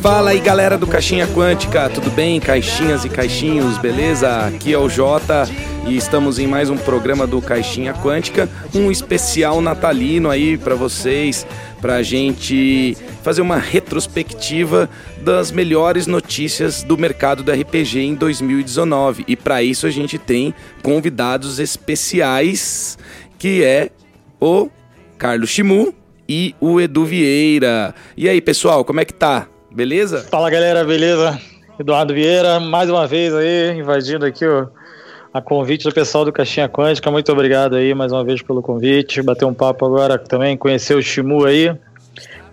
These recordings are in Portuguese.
Fala aí galera do Caixinha Quântica, tudo bem? Caixinhas e caixinhos, beleza? Aqui é o Jota e estamos em mais um programa do Caixinha Quântica, um especial natalino aí para vocês, pra gente fazer uma retrospectiva das melhores notícias do mercado do RPG em 2019. E para isso a gente tem convidados especiais, que é o Carlos Chimu e o Edu Vieira. E aí, pessoal, como é que tá? Beleza? Fala, galera, beleza? Eduardo Vieira, mais uma vez aí, invadindo aqui o, a convite do pessoal do Caixinha Quântica. Muito obrigado aí mais uma vez pelo convite. Bater um papo agora também, conhecer o Chimu aí.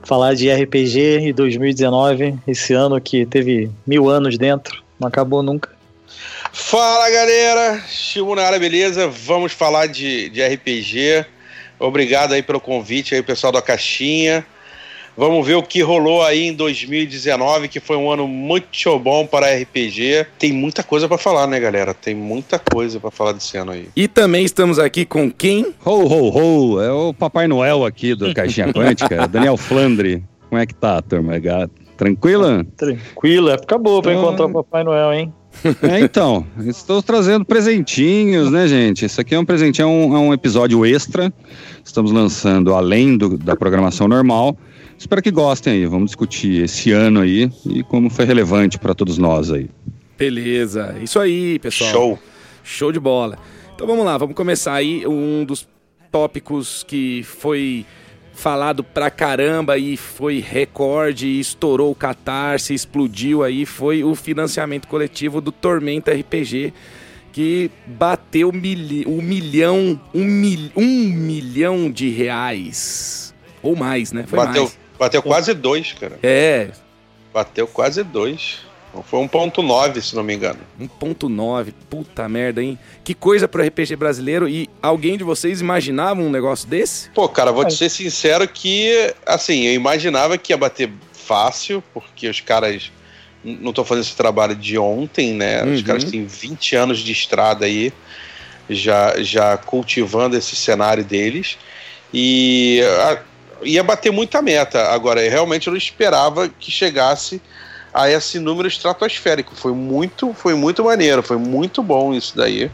Falar de RPG em 2019, esse ano que teve mil anos dentro, não acabou nunca. Fala galera, Chimu na área, beleza? Vamos falar de, de RPG. Obrigado aí pelo convite aí, pessoal da Caixinha. Vamos ver o que rolou aí em 2019, que foi um ano muito bom para RPG. Tem muita coisa para falar, né, galera? Tem muita coisa para falar desse ano aí. E também estamos aqui com quem? Ho, ho, ho! É o Papai Noel aqui do Caixinha Quântica, Daniel Flandre. Como é que tá, turma? Tranquila? Tranquila, época boa para encontrar o Papai Noel, hein? É, então, estou trazendo presentinhos, né, gente? Isso aqui é um presentinho, é um, é um episódio extra. Estamos lançando além do, da programação normal. Espero que gostem aí. Vamos discutir esse ano aí e como foi relevante para todos nós aí. Beleza, isso aí, pessoal. Show. Show de bola. Então vamos lá, vamos começar aí um dos tópicos que foi falado pra caramba e foi recorde, estourou o catarse, explodiu aí, foi o financiamento coletivo do Tormenta RPG, que bateu mil, um milhão, um, mil, um milhão de reais. Ou mais, né? Foi bateu, mais. bateu quase dois, cara. É. Bateu quase dois. Foi 1.9, se não me engano. 1.9, puta merda, hein? Que coisa pro RPG brasileiro. E alguém de vocês imaginava um negócio desse? Pô, cara, vou te ser sincero que, assim, eu imaginava que ia bater fácil, porque os caras não estão fazendo esse trabalho de ontem, né? Uhum. Os caras têm 20 anos de estrada aí, já, já cultivando esse cenário deles. E a, ia bater muita meta. Agora, eu realmente não esperava que chegasse a esse número estratosférico. Foi muito, foi muito maneiro, foi muito bom isso daí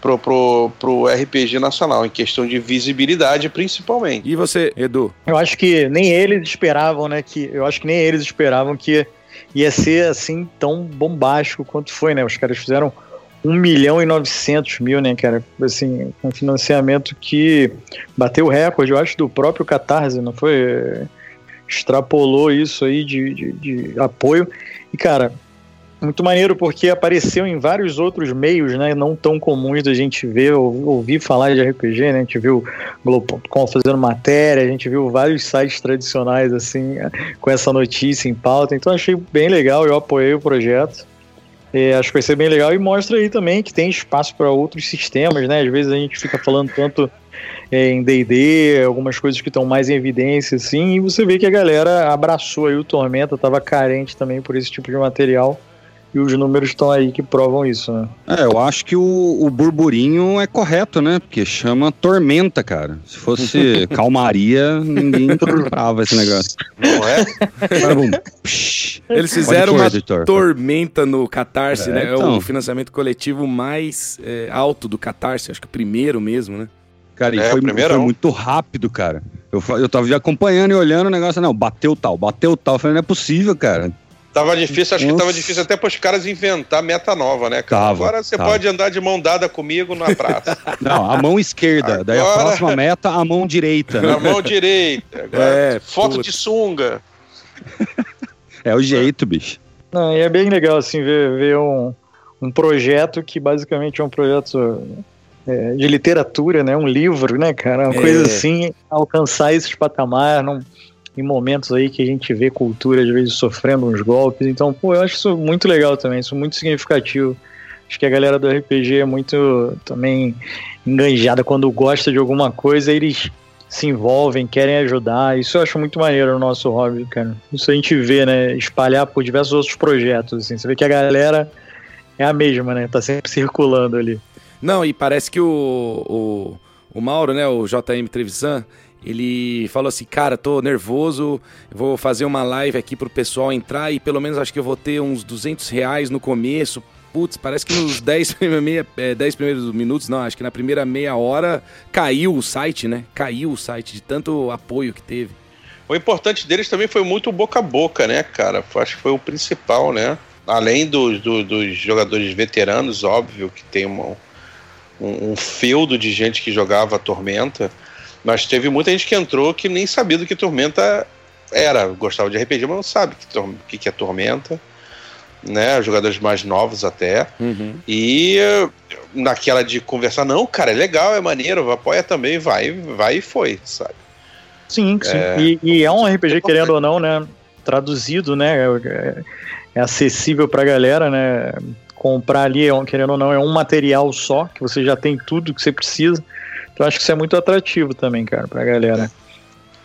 pro, pro, pro RPG nacional, em questão de visibilidade principalmente. E você, Edu? Eu acho que nem eles esperavam, né? Que, eu acho que nem eles esperavam que ia ser assim tão bombástico quanto foi, né? Os caras fizeram 1 milhão e 900 mil, né, cara? Assim, um financiamento que bateu o recorde, eu acho, do próprio Catarse, não foi? Extrapolou isso aí de, de, de, apoio. E, cara, muito maneiro porque apareceu em vários outros meios, né, não tão comuns da gente ver, ou, ouvir falar de RPG, né, a gente viu Globo.com fazendo matéria, a gente viu vários sites tradicionais, assim, com essa notícia em pauta, então achei bem legal, eu apoiei o projeto. É, acho que vai ser bem legal e mostra aí também que tem espaço para outros sistemas, né? Às vezes a gente fica falando tanto em D&D, algumas coisas que estão mais em evidência, assim, e você vê que a galera abraçou aí o Tormenta, estava carente também por esse tipo de material, e os números estão aí que provam isso, né? É, eu acho que o, o burburinho é correto, né? Porque chama tormenta, cara. Se fosse calmaria, ninguém comprava esse negócio. Não é? Eles fizeram uma editor. tormenta no Catarse, é, né? Então. É o então. financiamento coletivo mais é, alto do Catarse, acho que o primeiro mesmo, né? Cara, é, e foi, foi, muito rápido, cara. Eu, eu tava acompanhando e olhando o negócio, não, bateu tal, bateu tal. Eu falei, não é possível, cara. Tava difícil, acho Nossa. que tava difícil até para os caras inventar meta nova, né, cara? Tava, Agora você tava. pode andar de mão dada comigo na praça. Não, a mão esquerda. Agora... Daí a próxima meta, a mão direita. Né? A mão direita. Agora, é, foto puta. de sunga. É o jeito, bicho. Não, e é bem legal, assim, ver, ver um, um projeto que basicamente é um projeto é, de literatura, né? Um livro, né, cara? Uma é. coisa assim, alcançar esses patamares num, em momentos aí que a gente vê cultura, às vezes, sofrendo uns golpes. Então, pô, eu acho isso muito legal também, isso muito significativo. Acho que a galera do RPG é muito também enganjada quando gosta de alguma coisa, eles se envolvem, querem ajudar. Isso eu acho muito maneiro no nosso hobby, cara. Isso a gente vê, né? Espalhar por diversos outros projetos. Assim. Você vê que a galera é a mesma, né? Tá sempre circulando ali. Não, e parece que o, o, o Mauro, né, o JM Trevisan, Ele falou assim, cara, tô nervoso, vou fazer uma live aqui pro pessoal entrar e pelo menos acho que eu vou ter uns 200 reais no começo. Putz, parece que nos 10, meia, 10 primeiros minutos, não, acho que na primeira meia hora caiu o site, né? Caiu o site de tanto apoio que teve. O importante deles também foi muito boca a boca, né, cara? Acho que foi o principal, né? Além dos, do, dos jogadores veteranos, óbvio, que tem uma, um, um feudo de gente que jogava Tormenta, mas teve muita gente que entrou que nem sabia do que Tormenta era. Gostava de RPG, mas não sabe o que, que é Tormenta. Né, jogadores mais novos até. Uhum. E naquela de conversar, não, cara, é legal, é maneiro, apoia também, vai, vai e foi, sabe? Sim, sim. É, e, e, é um RPG, querendo ou não, né? Traduzido, né? É, é acessível pra galera, né? Comprar ali, é querendo ou não, é um material só, que você já tem tudo que você precisa. Então acho que isso é muito atrativo também, cara, pra galera.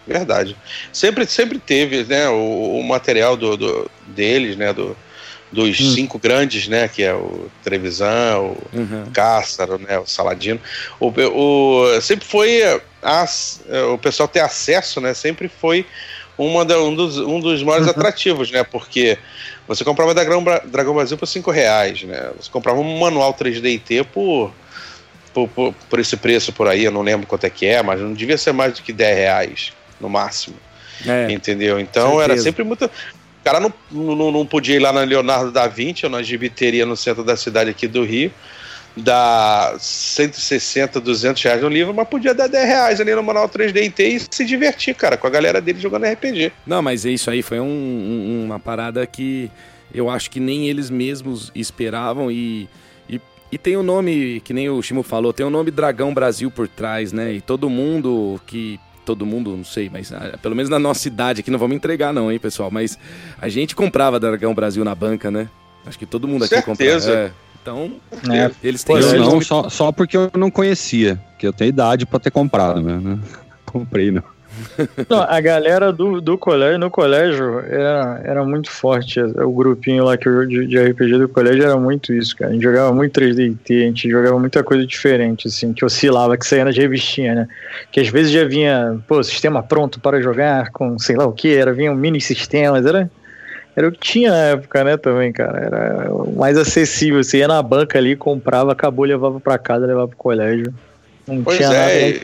Verdade. Sempre, sempre teve, né, o, o material do, do, deles, né, do, dos hum. cinco grandes, né, que é o Trevisan, o uhum. Cássaro, né, o Saladino. O, o, sempre foi as, o pessoal ter acesso, né, sempre foi uma da, um, dos, um dos maiores uhum. atrativos, né, porque você comprava Dragão, Dragão Brasil por cinco reais, né, você comprava um manual 3D&T por, por, por, por esse preço por aí, eu não lembro quanto é que é, mas não devia ser mais do que 10 reais, no máximo. É, entendeu? Então era sempre muito cara não, não, não podia ir lá na Leonardo da Vinci ou na gibiteria no centro da cidade aqui do Rio, dar 160, 200 reais no livro, mas podia dar 10 reais ali no Manual 3D e se divertir, cara, com a galera dele jogando RPG. Não, mas isso aí foi um, um, uma parada que eu acho que nem eles mesmos esperavam e, e, e tem o um nome, que nem o Chimo falou, tem o nome Dragão Brasil por trás, né? E todo mundo que todo mundo, não sei, mas ah, pelo menos na nossa cidade aqui, não vamos entregar não, hein, pessoal, mas a gente comprava Dragão Brasil na banca, né? Acho que todo mundo aqui Certeza. comprava. É. Então, é. eles têm... Eu não, só, só porque eu não conhecia, que eu tenho idade para ter comprado, né? Comprei, não. Não, a galera do, do colégio, no colégio, era, era muito forte. O grupinho lá que eu, de, de RPG do colégio era muito isso, cara. A gente jogava muito 3D a gente jogava muita coisa diferente, assim, que oscilava, que saía de revistinha, né? Que às vezes já vinha, pô, sistema pronto para jogar com sei lá o que, era, vinha um mini sistemas, era. Era o que tinha na época, né, também, cara. Era mais acessível. Você ia na banca ali, comprava, acabou, levava para casa, levava pro colégio. Não pois é,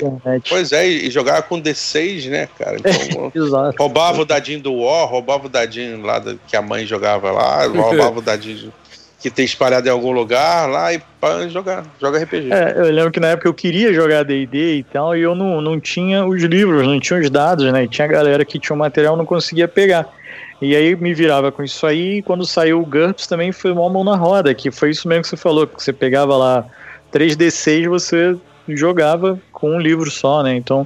pois é, e jogava com D6, né, cara? Então, roubava o dadinho do War, roubava o dadinho lá do, que a mãe jogava lá, roubava o dadinho que tem espalhado em algum lugar lá e pá, jogar, joga RPG. É, eu lembro que na época eu queria jogar D&D e tal, e eu não, não tinha os livros, não tinha os dados, né? E tinha galera que tinha o material não conseguia pegar. E aí me virava com isso aí, e quando saiu o GURPS também foi uma mão na roda, que foi isso mesmo que você falou, que você pegava lá 3D6, você jogava com um livro só, né? Então,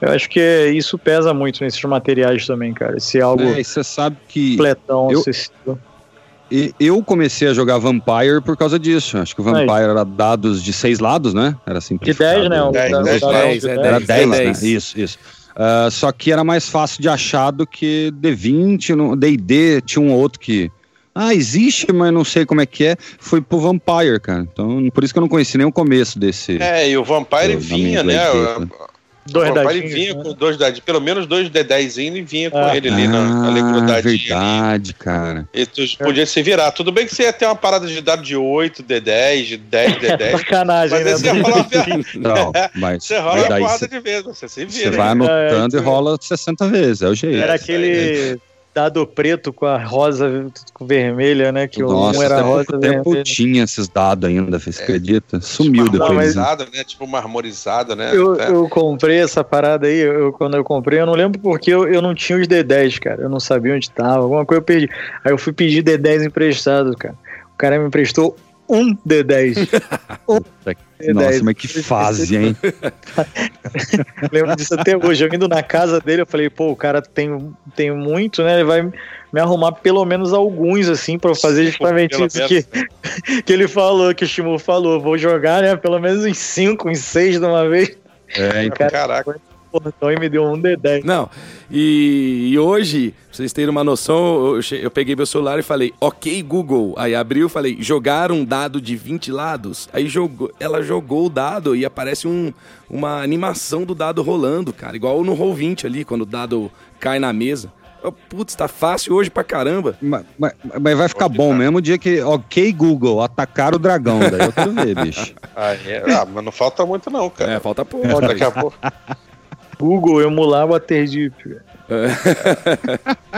eu acho que isso pesa muito nesses materiais também, cara. Esse algo é, você sabe que completão, eu, Eu comecei a jogar Vampire por causa disso. Acho que o Vampire é. era dados de seis lados, né? Era simplificado. De 10, né? 10, 10, 10, 10, era 10, né? Isso, isso. Uh, só que era mais fácil de achar do que D20, no D&D tinha um outro que ah, existe, mas não sei como é que é. Foi pro Vampire, cara. Então, por isso que eu não conheci nem o começo desse. É, e o Vampire vinha, né? Dois o Vampire vinha né? com dois dadinhos, pelo menos dois D10 e vinha com ah. ele ali na, na ah, verdade, cara. E tu podia se virar. Tudo bem que você ia ter uma parada de dado de 8, D10, de 10, D10. Sacanagem, mas né? Você ia falar Não, mas, você rola mas daí porrada cê, de vez, você se vira. Você vai anotando é, e rola 60 vezes, é o jeito. Era aquele dado preto com a rosa com vermelha, né? Que Nossa, um era rosa pouco tempo vermelha. tinha esses dados ainda, você é. acredita? Sumiu tipo depois. Marmorizado, né? Tipo marmorizado, né? Eu, eu, comprei essa parada aí, eu, quando eu comprei, eu não lembro porque eu, eu não tinha os D10, cara. Eu não sabia onde tava, alguma coisa eu perdi. Aí eu fui pedir D10 emprestado, cara. O cara me emprestou um D10. um D10. Nossa, mas que fase, hein? Lembro disso até hoje. Eu indo na casa dele, eu falei, pô, o cara tem, tem muito, né? Ele vai me arrumar pelo menos alguns, assim, pra fazer justamente isso que, que ele falou, que o Shimu falou. Vou jogar, né? Pelo menos uns cinco, uns seis de uma vez. É, então, caraca. Porra, então me deu um D10. Não, e, e hoje, pra vocês terem uma noção, eu, eu, peguei meu celular e falei, ok, Google. Aí abriu e falei, jogar um dado de 20 lados. Aí jogou, ela jogou o dado e aparece um, uma animação do dado rolando, cara. Igual no Roll20 ali, quando o dado cai na mesa. Putz, tá fácil hoje pra caramba. Mas, mas, mas vai ficar bom mesmo o dia que, ok, Google, atacar o dragão. Daí eu quero ver, bicho. Ah, é. ah, mas não falta muito, não, cara. É, falta pouco. Daqui a pouco. Google emular o Waterdeep.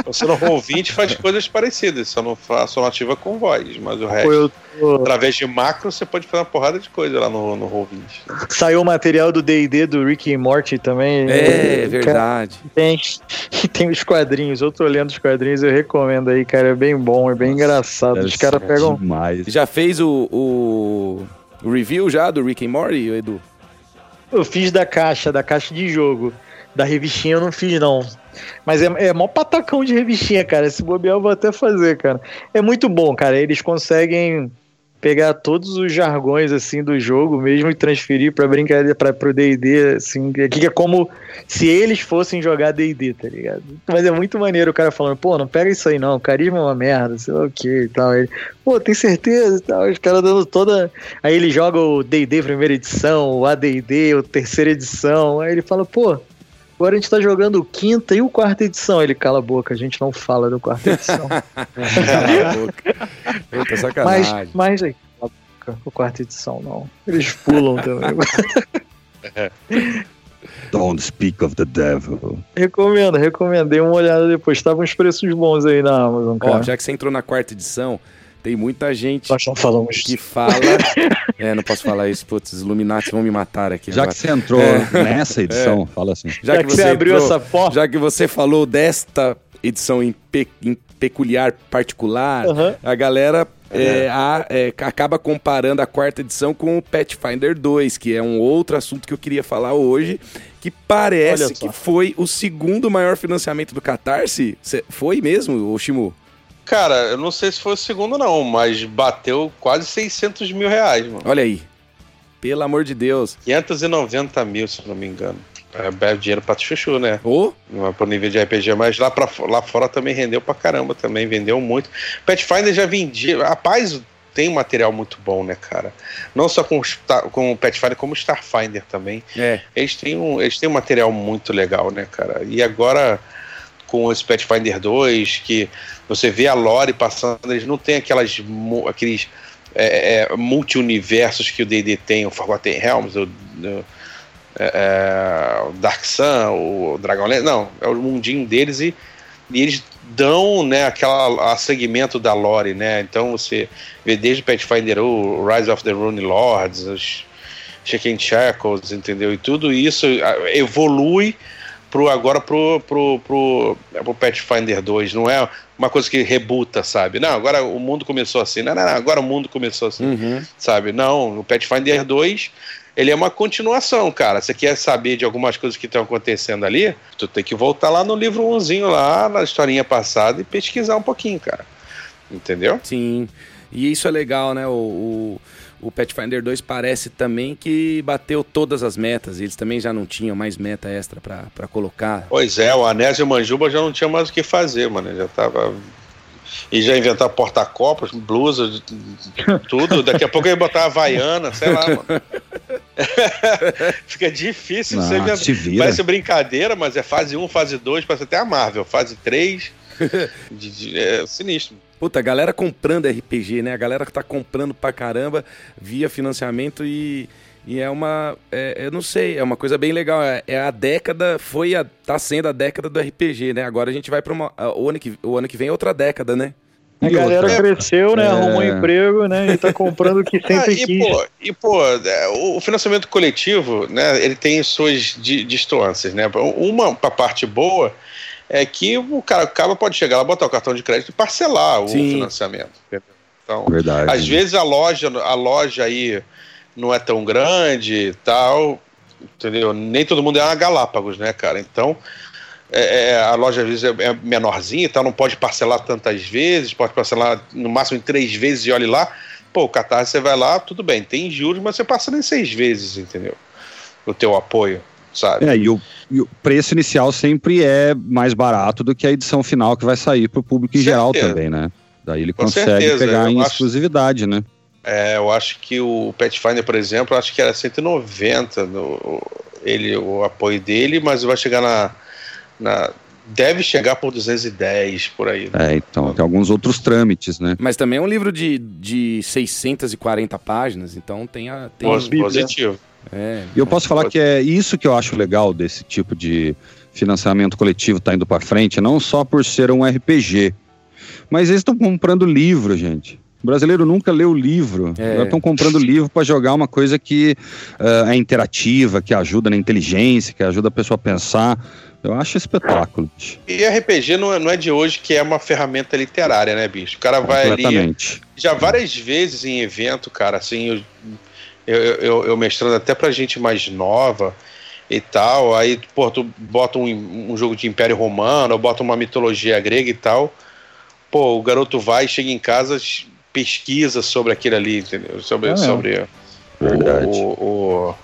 Você no Roll20 faz coisas parecidas, só não, faz, só não ativa com voz, mas o resto, tô... através de macro, você pode fazer uma porrada de coisa lá no, no Roll20. Saiu o material do D&D do Rick e Morty também. É, é verdade. Tem, tem os quadrinhos, eu tô lendo os quadrinhos, eu recomendo aí, cara, é bem bom, é bem Nossa, engraçado. Os caras pegam... Demais. Já fez o, o, o review já do Rick e Morty, Edu? Eu fiz da caixa, da caixa de jogo. Da revistinha eu não fiz, não. Mas é, é mó patacão de revistinha, cara. Esse bobear eu vou até fazer, cara. É muito bom, cara. Eles conseguem pegar todos os jargões assim do jogo mesmo e transferir para brincadeira para pro D&D assim, que é como se eles fossem jogar D&D, tá ligado? Mas é muito maneiro o cara falando, pô, não pega isso aí não, carisma é uma merda, sei lá o que e tal. Ele, pô, tem certeza e tal, os caras dando toda, aí ele joga o D&D primeira edição, o AD&D, o terceira edição, aí ele fala, pô, Agora a gente tá jogando quinta e o quarta edição. Ele cala a boca, a gente não fala do quarta edição. cala a boca. Eita, sacanagem. Mas, mas aí, cala a boca, o quarta edição não. Eles pulam também. Don't speak of the devil. Recomendo, recomendei uma olhada depois. Estavam uns preços bons aí na Amazon, cara. Ó, já que você entrou na quarta edição, tem muita gente Nós não falamos que fala. é, não posso falar isso, putz, os Illuminati vão me matar aqui. Já agora. que você entrou é. nessa edição, é. fala assim. Já, já que, que, você abriu entrou, essa porta. Já que você falou desta edição em, pe, em peculiar particular, uhum. a galera é, a, é, acaba comparando a quarta edição com o Pathfinder 2, que é um outro assunto que eu queria falar hoje, que parece que foi o segundo maior financiamento do Catarse. Cê, foi mesmo, Shimu? Cara, eu não sei se foi o segundo, não, mas bateu quase 600 mil reais, mano. Olha aí. Pelo amor de Deus. 590 mil, se não me engano. É belo dinheiro pra chuchu, né? Oh. Não é pro nível de RPG, mas lá, pra, lá fora também rendeu pra caramba, também vendeu muito. Pathfinder já vendia. Rapaz, tem um material muito bom, né, cara? Não só com, com o Pathfinder, como o Starfinder também. É. Eles têm, um, eles têm um material muito legal, né, cara? E agora com o Pathfinder 2, que você vê a lore passando, eles não têm aquelas, aqueles é, é, multi-universos que o D&D tem, o Forgotten Realms, o, o, é, é o Dark Sun, o Dragonlance, não, é o mundinho deles e, e eles dão né, aquela a segmento da lore, né? Então você vê desde Pathfinder o Rise of the Rune Lords, os Chicken Shackles, entendeu? E tudo isso evolui pro, agora pro, pro, pro, pro Pathfinder 2. Não é uma coisa que rebuta, sabe? Não, agora o mundo começou assim. Não, não, não agora o mundo começou assim, uhum. sabe? Não, o Pathfinder 2 ele é uma continuação, cara. Você quer saber de algumas coisas que estão acontecendo ali? Tu tem que voltar lá no livro 1 lá, na historinha passada, e pesquisar um pouquinho, cara. Entendeu? Sim. E isso é legal, né? o, o o Pathfinder 2 parece também que bateu todas as metas. Eles também já não tinham mais meta extra para colocar. Pois é, o Anésio Manjuba já não tinha mais o que fazer, mano. Já tava. E já inventar porta-copos, blusa, tudo. Daqui a pouco ele botar a Havaiana, sei lá, mano. Fica difícil não, você inventar. Parece brincadeira, mas é fase 1, fase 2, parece até a Marvel. Fase 3. De, de, é sinistro. Puta, a galera comprando RPG, né? A galera que tá comprando pra caramba via financiamento e, e é uma. É, eu não sei, é uma coisa bem legal. É, é, a década, foi a. tá sendo a década do RPG, né? Agora a gente vai pra uma. O ano que, o ano que vem é outra década, né? A galera outra. cresceu, né? É... Arrumou emprego, né? E tá comprando o que sempre ah, e, quis. Pô, e, pô, é, o financiamento coletivo, né? Ele tem suas distâncias, né? Uma pra parte boa é que o cara, o cara pode chegar lá, botar o cartão de crédito e parcelar o Sim. financiamento. Então, Verdade. às vezes a loja, a loja aí não é tão grande tal, entendeu? Nem todo mundo é uma Galápagos, né, cara? Então, é, é, a loja às vezes é, é menorzinha, então não pode parcelar tantas vezes, pode parcelar no máximo em três vezes e olhe lá. Pô, o Catarse você vai lá, tudo bem, tem juros, mas você parcela em seis vezes, entendeu? O teu apoio. Sabe? É, e o, e o preço inicial sempre é mais barato do que a edição final que vai sair para o público em geral também, né? Daí ele Com consegue certeza, pegar eu em acho- exclusividade, né? É, eu acho que o Pathfinder, por exemplo, acho que era 190 no, ele, o apoio dele, mas vai chegar na, na- Deve chegar por 210 por aí. né? É, então, tem alguns outros trâmites, né? Mas também é um livro de, de 640 páginas, então tem a. Tem, Pos- Positivo. É, E eu posso falar que é isso que eu acho legal desse tipo de financiamento coletivo tá indo para frente, não só por ser um RPG, mas eles estão comprando livro, gente. O brasileiro nunca leu livro. É. Agora estão comprando livro para jogar uma coisa que ah, é interativa, que ajuda na inteligência, que ajuda a pessoa a pensar. Eu acho espetáculo. E RPG não é, não é de hoje que é uma ferramenta literária, né, bicho? O cara vai ali. Já várias vezes em evento, cara, assim, eu, eu, eu, eu mestrando até pra gente mais nova e tal, aí, pô, tu bota um, um jogo de Império Romano, ou bota uma mitologia grega e tal, pô, o garoto vai, chega em casa, pesquisa sobre aquele ali, entendeu? Sobre, É mesmo. sobre Verdade. o, o-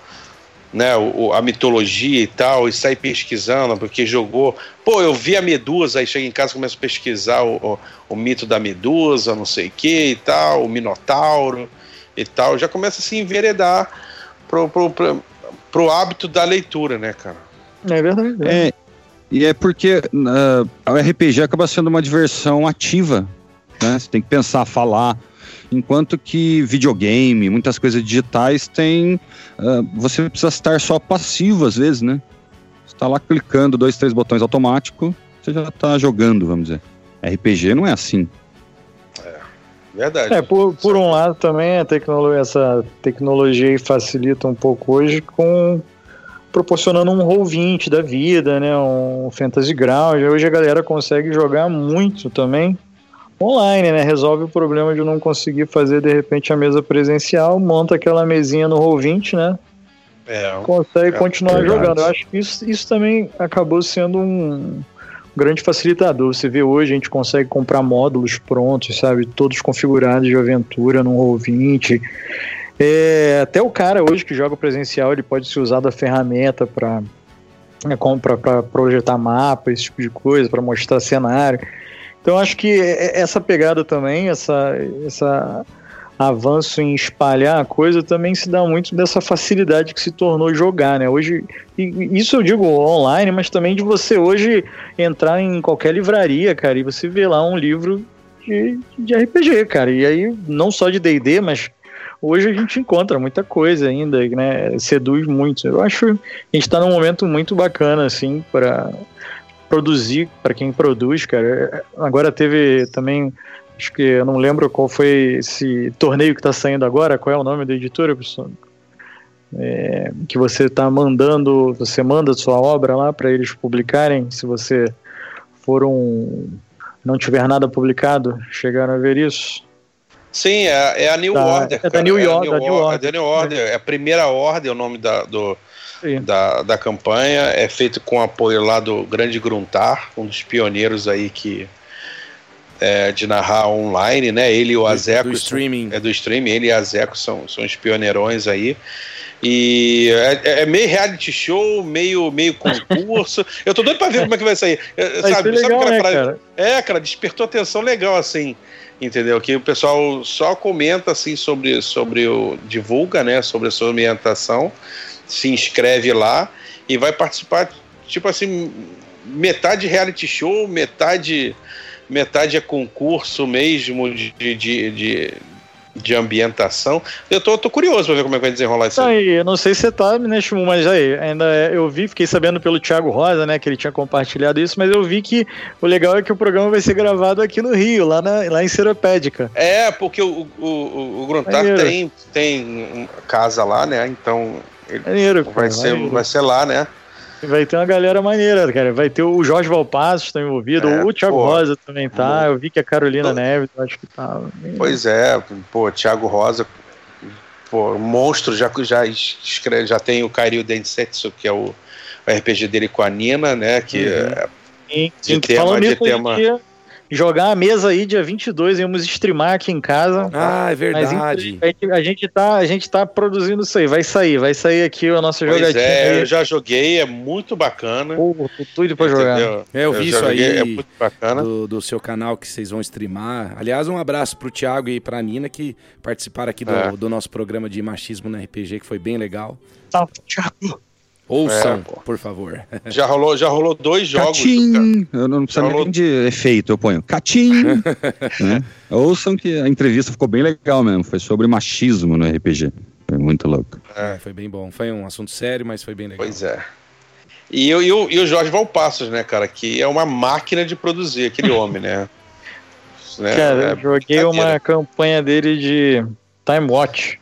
né, o, o- a mitologia e tal, e sai pesquisando, porque jogou. Pô, eu vi a Medusa, aí chega em casa e começa a pesquisar o, o, o mito da Medusa, não sei o que e tal, o Minotauro e tal. Já começa a se enveredar pro, pro, pro, pro hábito da leitura, né, cara? É verdade. é. É, e é porque ah, o RPG acaba sendo uma diversão ativa, né? Você tem que pensar, falar. Enquanto que videogame, muitas coisas digitais tem. ah, você precisa estar só passivo às vezes, né? Você tá lá clicando dois, três botões automático, você já tá jogando, vamos dizer. RPG não é assim. Verdade. É, por, por um lado também a tecnologia, essa tecnologia facilita um pouco hoje com proporcionando um Roll20 da vida, né, um Fantasy Ground. Hoje a galera consegue jogar muito também online, né? Resolve o problema de não conseguir fazer de repente a mesa presencial, monta aquela mesinha no Roll20, né? É, consegue É, continuar verdade. jogando. Eu acho que isso, isso também acabou sendo um grande facilitador. Você vê hoje, a gente consegue comprar módulos prontos, sabe? Todos configurados de aventura no Roll20. É, até o cara hoje que joga presencial, ele pode ser usado a ferramenta para para projetar mapa, esse tipo de coisa, para mostrar cenário. Então acho que é- essa pegada também, essa, essa avanço em espalhar a coisa também se dá muito dessa facilidade que se tornou jogar, né? Hoje, isso eu digo online, mas também de você hoje entrar em qualquer livraria, cara, e você vê lá um livro de, de RPG, cara. E aí, não só de D&D, mas hoje a gente encontra muita coisa ainda, né? Seduz muito. Eu acho que a gente tá num momento muito bacana, assim, para produzir, para quem produz, cara. Agora teve também Acho que eu não lembro qual foi esse torneio que está saindo agora. Qual é o nome da editora, pessoal? É, que você está mandando, você manda sua obra lá para eles publicarem. Se você for um, não tiver nada publicado, chegaram a ver isso? Sim, é, é a New Da- Order. é da New York- da New Or- Order. É New Order. É a primeira ordem, é o nome da, do, Sim. da, da campanha. É feito com apoio lá do Grande Gruntar, um dos pioneiros aí que é, de narrar online, né? Ele e o Azeco. do streaming. É do streaming, ele e a Zeco são, são os pioneirões aí. E é, é meio reality show, meio, meio concurso. Eu tô doido pra ver como é que vai sair. É, sabe, ser sabe legal, aquela né, frase- cara? é, cara, despertou atenção legal, assim, entendeu? Que o pessoal só comenta, assim, sobre, sobre o... divulga, né, sobre a sua ambientação, se inscreve lá e vai participar, tipo assim, metade reality show, metade, metade é concurso mesmo de, de, de, de ambientação. Eu tô, tô curioso pra ver como é que vai desenrolar isso Tá aí. aí, eu não sei se você tá, né, Shimu, mas aí, ainda é- eu vi, fiquei sabendo pelo Thiago Rosa, né, que ele tinha compartilhado isso, mas eu vi que o legal é que o programa vai ser gravado aqui no Rio, lá, na, lá em Seropédica. É, porque o, o, o, o Gruntar tem, tem casa lá, né, então... ele- Maneiro, cara, Vai ser, maneiro. vai ser lá, né? Vai ter uma galera maneira, cara. Vai ter o Jorge Valpassos tá envolvido, É, o Thiago pô. Rosa também tá. Eu vi que a Carolina Neves, acho que tá. Pois é, pô, Thiago Rosa, pô, monstro, já, já escreve, já tem o Kairyu Densetsu, que é o, o RPG dele com a Nina, né? Que Uhum. é, Sim, de sim, tema- de tema- gente ia- jogar a mesa aí dia 22, íamos streamar aqui em casa. Ah, é verdade. A gente, a gente, tá, a gente tá produzindo isso aí, vai sair, vai sair aqui a nossa pois. É, aí. eu já joguei, é muito bacana. Pô, tô tudo pra jogar. É, eu vi isso aí joguei, é muito bacana. do, do seu canal que vocês vão streamar. Aliás, um abraço pro Thiago e pra Nina que participaram aqui do, É. do nosso programa de machismo no RPG, que foi bem legal. Salve, Thiago. Ouçam, É, por favor. Já rolou, já rolou dois jogos. cara. Catim! Eu não preciso Falou- nem de efeito, eu ponho catim! né? Ouçam que a entrevista ficou bem legal mesmo. Foi sobre machismo no RPG. Foi muito louco. É. Foi bem bom. Foi um assunto sério, mas foi bem legal. Pois é. E, eu- e, o, e o Jorge Valpassos, né, cara, que é uma máquina de produzir, aquele homem, né? Né, Cara, é eu joguei uma campanha dele de Time Watch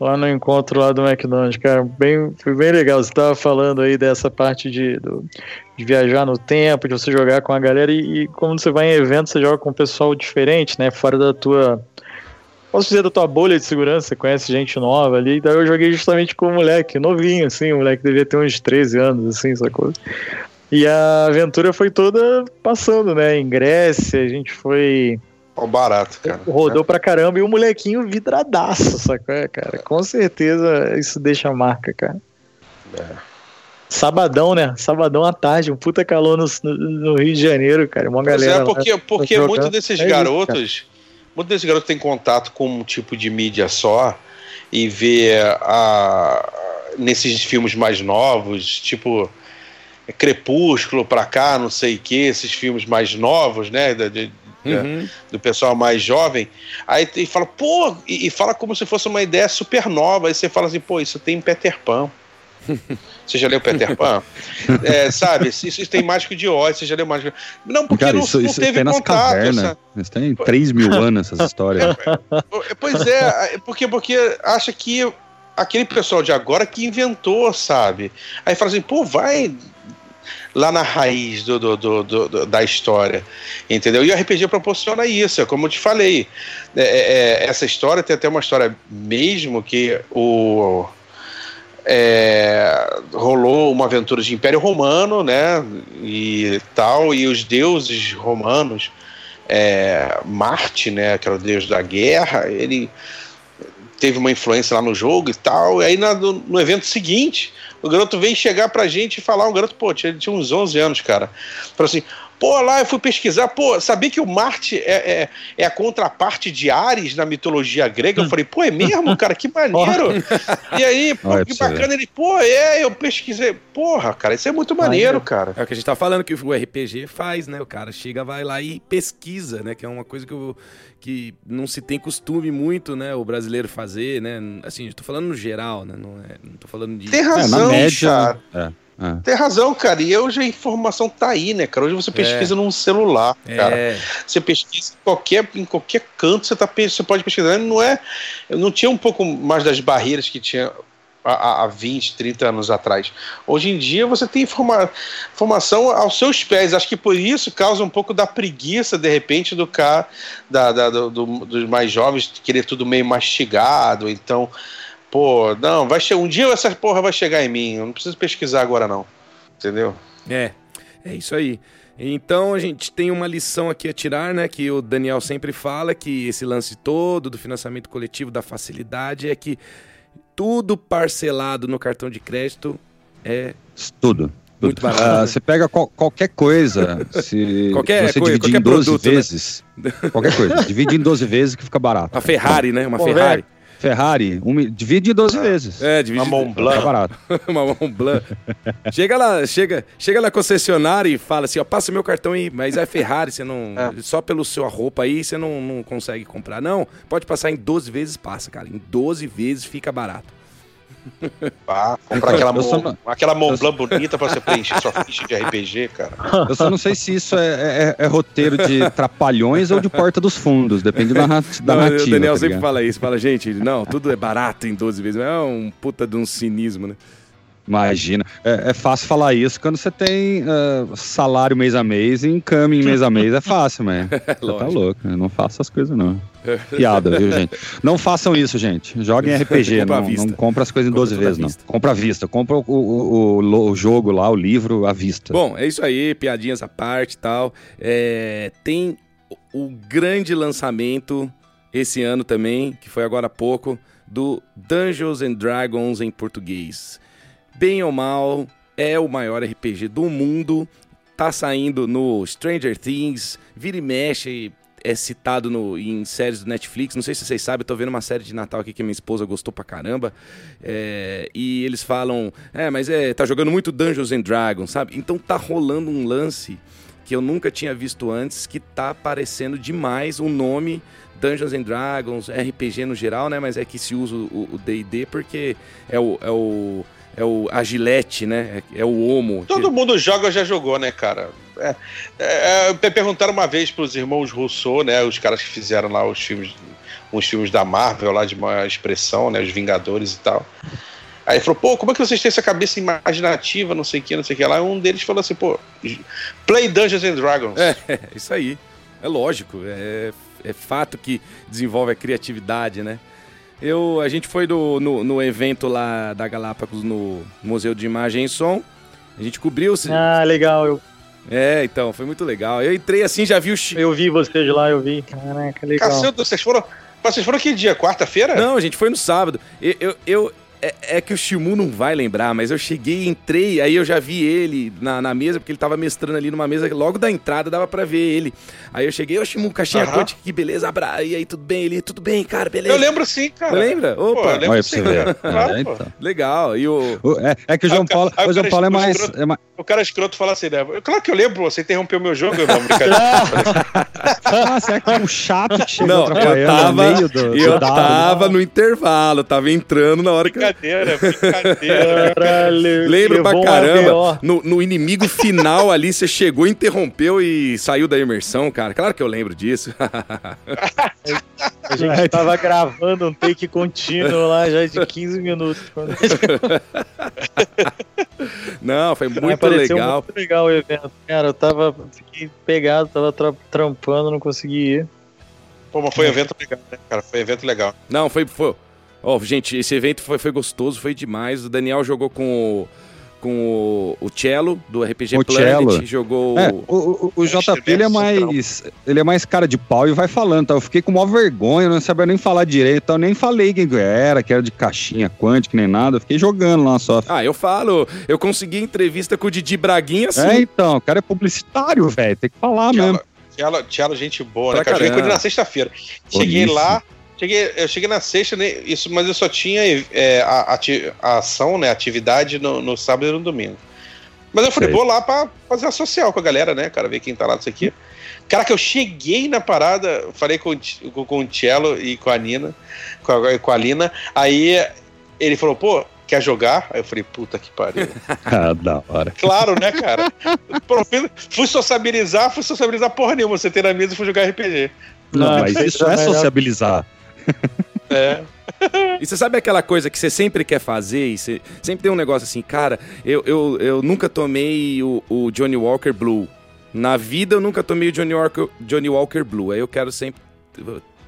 lá no encontro lá do McDonald's, cara, bem, foi bem legal. Você tava falando aí dessa parte de, do- de viajar no tempo, de você jogar com a galera e, e como você vai em eventos, você joga com um pessoal diferente, né? Fora da tua. Posso dizer da tua bolha de segurança, você conhece gente nova ali. Então eu joguei justamente com um moleque, novinho, assim, um moleque devia ter uns 13 anos, assim, sacou? E a aventura foi toda passando, né? Em Grécia, a gente foi Ó, barato, cara. Rodou pra caramba e o molequinho vidradaço, sacou, é, cara? Com certeza isso deixa marca, cara. É. Sabadão, né? Sabadão à tarde, um puta calor no, no- Rio de Janeiro, cara. Uma Pois galera. é, porque, porque muitos desses É isso, garotos, muitos desses garotos têm contato com um tipo de mídia só e vê a, nesses filmes mais novos, tipo Crepúsculo pra cá, não sei o que, esses filmes mais novos, né? de- Uhum. do pessoal mais jovem, aí e fala, pô, e, e fala como se fosse uma ideia super nova. Aí você fala assim, pô, isso tem em Peter Pan. Você já leu Peter Pan? É, sabe, isso, isso tem Mágico de Oz, você já leu Mágico Não, porque Cara, não, isso, não isso teve tem contato. sabe? Isso tem 3 mil anos essas histórias. Pois é, porque, porque acha que aquele pessoal de agora que inventou, sabe? Aí fala assim, pô, vai lá na raiz do, do- do- do- da história, entendeu? E o RPG proporciona isso, é como eu te falei. É, é, essa história tem até uma história mesmo que o é, rolou uma aventura de Império Romano, né? E tal, e os deuses romanos, é, Marte, né? O deus da guerra, ele teve uma influência lá no jogo e tal. E aí na- no evento seguinte, o garoto vem chegar pra gente e falar, um garoto, pô, tinha, tinha uns 11 anos, cara. Falou assim, pô, lá eu fui pesquisar, pô, sabia que o Marte é, é, é a contraparte de Ares na mitologia grega? Eu falei, pô, é mesmo, cara? Que maneiro! e aí, pô, Olha que bacana. Ele, pô, é, eu pesquisei. Porra, cara, isso é muito maneiro, cara. É o que a gente tá falando que o RPG faz, né? O cara chega, vai lá e pesquisa, né? Que é uma coisa que, eu- que não se tem costume muito, né? O brasileiro fazer, né? Assim, eu tô falando no geral, né? Não, é, não tô falando de. Tem É, razão, na média. cara. É, é. Tem razão, cara. E hoje a informação tá aí, né, cara? Hoje você pesquisa num celular, cara. É, Você pesquisa em qualquer, em qualquer canto, você, tá, você pode pesquisar. Não é. Não tinha um pouco mais das barreiras que tinha há, há- há 20, 30 anos atrás. Hoje em dia você tem informa, informação aos seus pés. Acho que por isso causa um pouco da preguiça, de repente, do cara, da, da- do- do- dos mais jovens querer tudo meio mastigado. Então, pô, não, vai che- um dia essa porra vai chegar em mim. Eu não preciso pesquisar agora, não. Entendeu? é, é isso aí. Então a gente tem uma lição aqui a tirar, né? Que o Daniel sempre fala que esse lance todo do financiamento coletivo, da facilidade, é que tudo parcelado no cartão de crédito é Tudo. Muito barato. Ah, você pega qual- qualquer coisa, se Qualquer você coisa, dividir em 12 produto, né? vezes, qualquer coisa, divide em 12 vezes que fica barato. uma Ferrari, né? Uma Pô, Ferrari. Ferrari, um divide em 12 vezes. É, divide. Uma Mont Blanc. Fica barato. uma Mont Blanc. chega lá, chega, chega na concessionária e fala assim, ó, passa meu cartão aí, mas é Ferrari, você não, só pelo sua roupa aí você não, não consegue comprar. Não, pode passar em 12 vezes, passa, cara. Em 12 vezes fica barato. Pá, comprar aquela, Eu só Mont- aquela Mont Blanc bonita pra você preencher sua ficha de RPG, cara. Eu só não sei se isso é, é- é roteiro de Trapalhões ou de Porta dos Fundos, depende da, da Não, narrativa. o Daniel tá sempre fala isso, fala, gente, não, tudo é barato em 12 vezes. É um puta de um cinismo, né? Imagina. É, é fácil falar isso quando você tem ah, salário mês a mês e encaminho mês a mês. É fácil, mas você tá louco. Não faço essas coisas, não. Piada, viu, gente? Não façam isso, gente. Joguem RPG, não, não compra as coisas em Compra 12 tudo à vezes, não. Compra à vista. Compra o, o- o- o- o jogo lá, o livro à vista. Bom, é isso aí, piadinhas à parte e tal. É, tem o grande lançamento esse ano também, que foi agora há pouco, do Dungeons and Dragons em português. Bem ou mal, é o maior RPG do mundo. Tá saindo no Stranger Things, vira e mexe, é citado no, em séries do Netflix. Não sei se vocês sabem, eu tô vendo uma série de Natal aqui que minha esposa gostou pra caramba. É, e eles falam, é, mas é, tá jogando muito Dungeons and Dragons, sabe? Então tá rolando um lance que eu nunca tinha visto antes, que tá aparecendo demais o nome Dungeons and Dragons, RPG no geral, né? Mas é que se usa o D&D porque é o, é o é o Agilete, né? É, é o Homo. Todo mundo joga já jogou, né, cara? É, é, é, perguntaram uma vez para os irmãos Rousseau, né? Os caras que fizeram lá os filmes, os filmes da Marvel lá de maior expressão, né? Os Vingadores e tal. Aí falou, pô, como é que vocês têm essa cabeça imaginativa, não sei o que, não sei o que lá. Um deles falou assim, pô, play Dungeons and Dragons. É, isso aí. É lógico, é, é fato que desenvolve a criatividade, né? Eu, a gente foi do, no, no evento lá da Galápagos no Museu de Imagem e Som. A gente cobriu. Ah, legal. Eu... É, então, foi muito legal. Eu entrei assim, já vi o. Eu vi vocês lá, eu vi. Caraca, legal. Cacildo, vocês foram. Vocês foram que dia? Quarta-feira? Não, a gente foi no sábado. Eu, eu, eu, é, é, que o Shimu não vai lembrar, mas eu cheguei, entrei, aí eu já vi ele na, na mesa, porque ele tava mestrando ali numa mesa, logo da entrada dava pra ver ele. Aí eu cheguei, ô Shimu, caixinha uhum. Quântica, que beleza, abra... e aí tudo bem? Ele, tudo bem, cara, beleza. Eu lembro sim, cara. Lembra? Opa. Pô, eu lembro sim, claro, é, então. Legal, e o... É, é que o João Paulo, o João Paulo é mais, é mais... O cara escroto fala assim, né? Claro que eu lembro, você interrompeu meu jogo, não, brincadeira. será que é um chato que chegou não, eu tava, no do, eu do tava no intervalo, tava entrando na hora que... Brincadeira, brincadeira. Caralho, Lembro pra caramba. No, no, inimigo final ali, você chegou, interrompeu e saiu da imersão, cara. Claro que eu lembro disso. A gente tava gravando um take contínuo lá já de 15 minutos. Não, foi muito legal. muito legal o evento. Cara, eu tava. Fiquei pegado, tava tra trampando, não consegui ir. Pô, mas foi evento legal, né, cara? Foi evento legal. Não, foi. foi Ó, oh, gente, esse evento foi, foi gostoso, foi demais. O Daniel jogou com o, com o, o Cello, do RPG o Planet, cello. jogou... É, o, o, o JP, ele é mais ele é mais cara de pau e vai falando, tá? Eu fiquei com maior vergonha, não sabia nem falar direito, eu nem falei quem era, que era de caixinha quântica, nem nada, eu fiquei jogando lá só. Ah, eu falo, eu consegui entrevista com o Didi Braguinha, assim. É, então, o cara é publicitário, velho, tem que falar Cello, mesmo. Cello, Cello gente boa, né, cara? Eu joguei com ele na sexta-feira. Cheguei lá... Cheguei, eu cheguei na sexta, né, isso, mas eu só tinha é, a, a, ação, né, atividade no, no, sábado e no domingo. Mas eu falei, Sei. vou lá pra fazer a social com a galera, né, cara, ver quem tá lá nisso aqui. Cara, que eu cheguei na parada, falei com, com, com o Cello e com a Nina, com a, com a Lina, aí ele falou, pô, quer jogar? Aí eu falei, puta que pariu. ah, da hora. Claro, né, cara? fui sociabilizar, fui sociabilizar porra nenhuma. Você tem na mesa e fui jogar RPG. Não, Não mas isso é sociabilizar. É. E você sabe aquela coisa que você sempre quer fazer e você sempre tem um negócio assim, cara, eu, eu, eu nunca tomei o, o Johnny Walker Blue. Na vida eu nunca tomei o Johnny Walker, Johnny Walker Blue. Aí eu quero sempre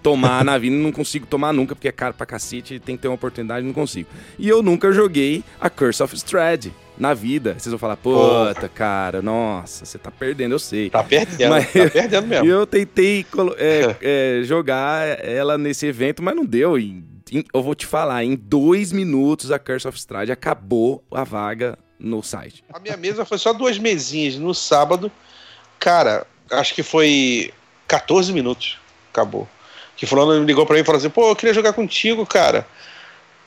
tomar na vida, não consigo tomar nunca, porque é caro pra cacete, tem que ter uma oportunidade, não consigo. E eu nunca joguei a Curse of Strahd na vida. Vocês vão falar, puta, cara, nossa, você tá perdendo, eu sei. Tá perdendo, mas, tá perdendo mesmo. E eu tentei é, é, jogar ela nesse evento, mas não deu. E, eu vou te falar, em dois minutos a Curse of Strahd acabou a vaga no site. A minha mesa foi só duas mesinhas no sábado. Cara, acho que foi 14 minutos. Acabou. Que fulano ligou pra mim e falou assim, pô, eu queria jogar contigo, cara.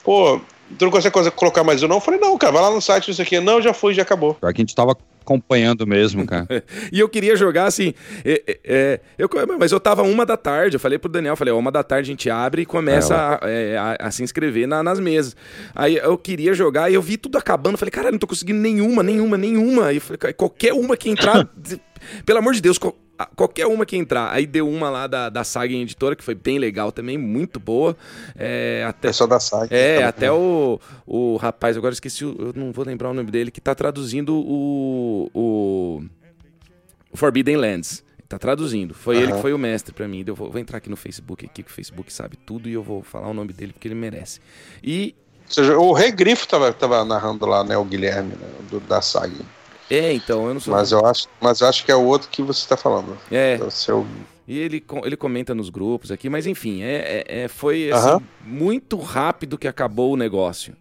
Pô, tu não consegue colocar mais um não? Eu falei, não, cara, vai lá no site, isso aqui. Não, já foi, já acabou. Pior que a gente tava acompanhando mesmo, cara. e eu queria jogar assim. É, é, é, eu, mas eu tava uma da tarde, eu falei pro Daniel, falei, uma da tarde a gente abre e começa a, é, a, a, se inscrever na, nas mesas. Aí eu queria jogar e eu vi tudo acabando, falei, cara, não tô conseguindo nenhuma, nenhuma, nenhuma. E falei, qualquer uma que entrar, pelo amor de Deus, qualquer uma que entrar. Aí deu uma lá da, da Saga Editora, que foi bem legal também, muito boa. É, até, Pessoal da Saga. É, até o, o rapaz, agora esqueci, eu não vou lembrar o nome dele, que tá traduzindo o, o, o Forbidden Lands. Tá traduzindo. Foi uhum. ele que foi o mestre para mim. Eu vou, vou, entrar aqui no Facebook, aqui, que o Facebook sabe tudo, e eu vou falar o nome dele porque ele merece. E. Ou seja, o Rei Grifo tava, tava narrando lá, né? O Guilherme, né, do, da saga. É, então, eu não sou. Mas eu acho, mas eu acho que é o outro que você está falando. É. O seu... E ele, ele comenta nos grupos aqui, mas enfim, é, é, é foi assim, muito rápido que acabou o negócio.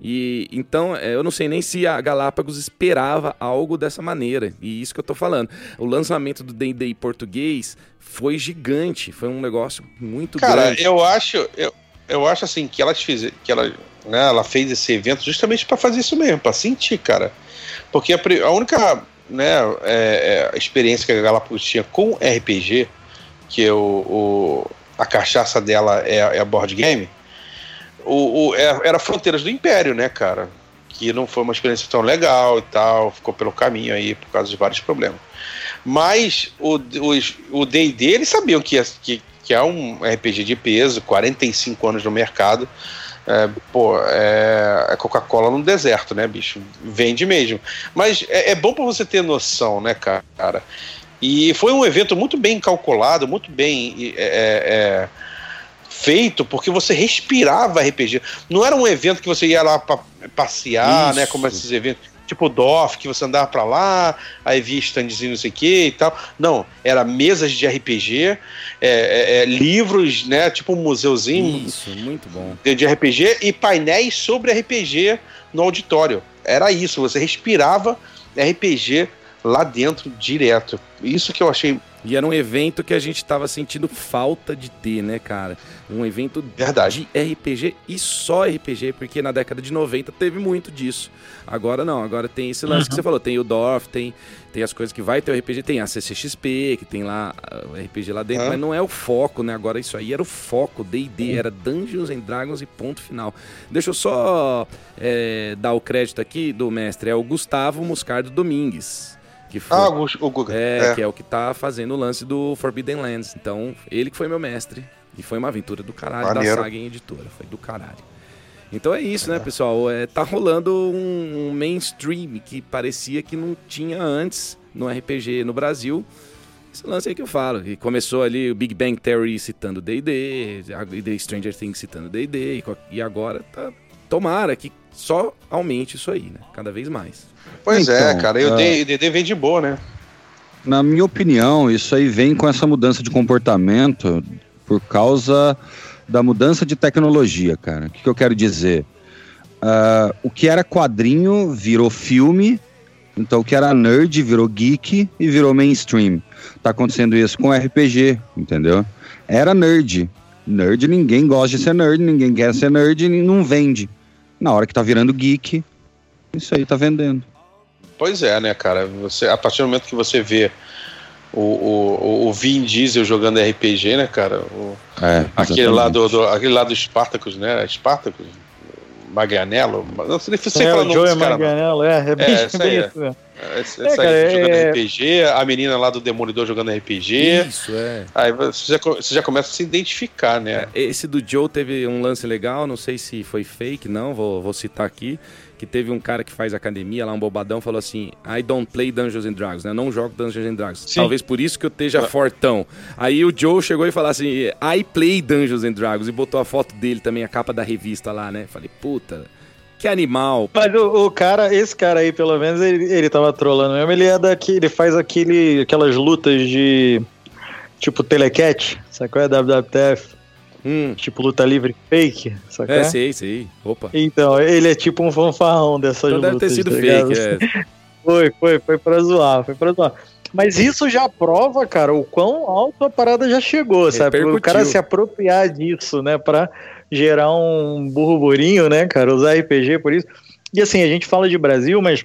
E então é, eu não sei nem se a Galápagos esperava algo dessa maneira. E isso que eu tô falando. O lançamento do D&D português foi gigante, foi um negócio muito Cara, grande. eu acho, eu, eu acho assim que ela fez, que ela, né, ela fez esse evento justamente para fazer isso mesmo, para sentir, cara. Porque a, a única, né, é, é, experiência que a Galápagos tinha com RPG, que é o, o- a cachaça dela é, é a board game, o, o- é- era Fronteiras do Império, né, cara? Que não foi uma experiência tão legal e tal, ficou pelo caminho aí por causa de vários problemas. Mas o D&D, eles sabiam que, que, que é um RPG de peso, 45 anos no mercado. É, pô, é, é Coca-Cola no deserto, né, bicho? Vende mesmo. Mas é, é bom pra você ter noção, né, cara? E foi um evento muito bem calculado, muito bem é, é, feito, porque você respirava RPG. Não era um evento que você ia lá passear, Isso. né? Como esses eventos. Tipo DOF, que você andava pra lá, aí via standzinho não sei o que e tal. Não, era mesas de RPG, é, é, é, livros, né? Tipo um museuzinho Isso, muito bom. de de RPG e painéis sobre RPG no auditório. Era isso, você respirava RPG lá dentro direto. Isso que eu achei E era um evento que a gente tava sentindo falta de ter, né, cara? Um evento verdade. de RPG e só RPG, porque na década de 90 teve muito disso. Agora não, agora tem esse lance que você falou, tem o Dorf, tem, tem as coisas que vai ter o RPG, tem a CCXP, que tem lá ah, o RPG lá dentro, Hã? mas não é o foco, né? Agora isso aí era o foco, D&D, era Dungeons and Dragons e ponto final. Deixa eu só é, dar o crédito aqui do mestre, é o Gustavo Moscardo Domingues. Que foi, Ah, o, o Guga. é, É. que é o que tá fazendo o lance do Forbidden Lands. Então, ele que foi meu mestre. E foi uma aventura do caralho Maneiro. da saga em editora. Foi do caralho. Então é isso, né, pessoal? É, tá rolando um, um mainstream que parecia que não tinha antes no RPG no Brasil. Esse lance aí que eu falo. E começou ali o Big Bang Theory citando D&D, e The Stranger Things citando D&D, e agora tá... Tomara que só aumente isso aí, né? Cada vez mais. Pois é, Então, cara. E o DD vem de boa, né? Na minha opinião, isso aí vem com essa mudança de comportamento por causa da mudança de tecnologia, cara. O que, que eu quero dizer? Ah, o que era quadrinho virou filme, então o que era nerd virou geek e virou mainstream. Tá acontecendo isso com RPG, entendeu? Era nerd. Nerd, ninguém gosta de ser nerd, ninguém quer ser nerd e não vende. Na hora que tá virando geek, isso aí tá vendendo. Pois é, né, cara? Você, a partir do momento que você vê o, o, o Vin Diesel jogando RPG, né, cara? O- É, aquele, lá do, do- aquele lá do Spartacus, né? Spartacus? Maganello? Não sei se você É, fala o o nome Joey desse cara. não. Manganiello, é, é bem, É, essa aí bem é. isso mesmo. Esse, É, cara, aí jogando é- RPG, a menina lá do Demolidor jogando RPG. Isso, é. Aí você já, você já começa a se identificar, né? Esse do Joe teve um lance legal, não sei se foi fake, não, vou, vou citar aqui. Que teve um cara que faz academia lá, um bobadão, falou assim: I don't play Dungeons and Dragons, né? Eu não jogo Dungeons and Dragons. Sim. Talvez por isso que eu esteja fortão. Aí o Joe chegou e falou assim: I play Dungeons and Dragons e botou a foto dele também, a capa da revista lá, né? Falei, puta, que animal. Mas o, o cara, esse cara aí, pelo menos, ele, ele tava trolando mesmo. Ele é daqui, ele faz aquele, aquelas lutas de tipo telecat, sabe qual é? WWTF, Hum, tipo luta livre fake, sabe é, é? sei, sei. Opa. Então, ele é tipo um fanfarrão dessas Então lutas. deve ter sido tá ligado? fake, é. Foi, foi, foi pra zoar, foi pra zoar. Mas isso já prova, cara, o quão alto a parada já chegou, sabe? O cara se apropriar disso, né, pra gerar um burburinho, né, cara, usar RPG por isso. E assim, a gente fala de Brasil, mas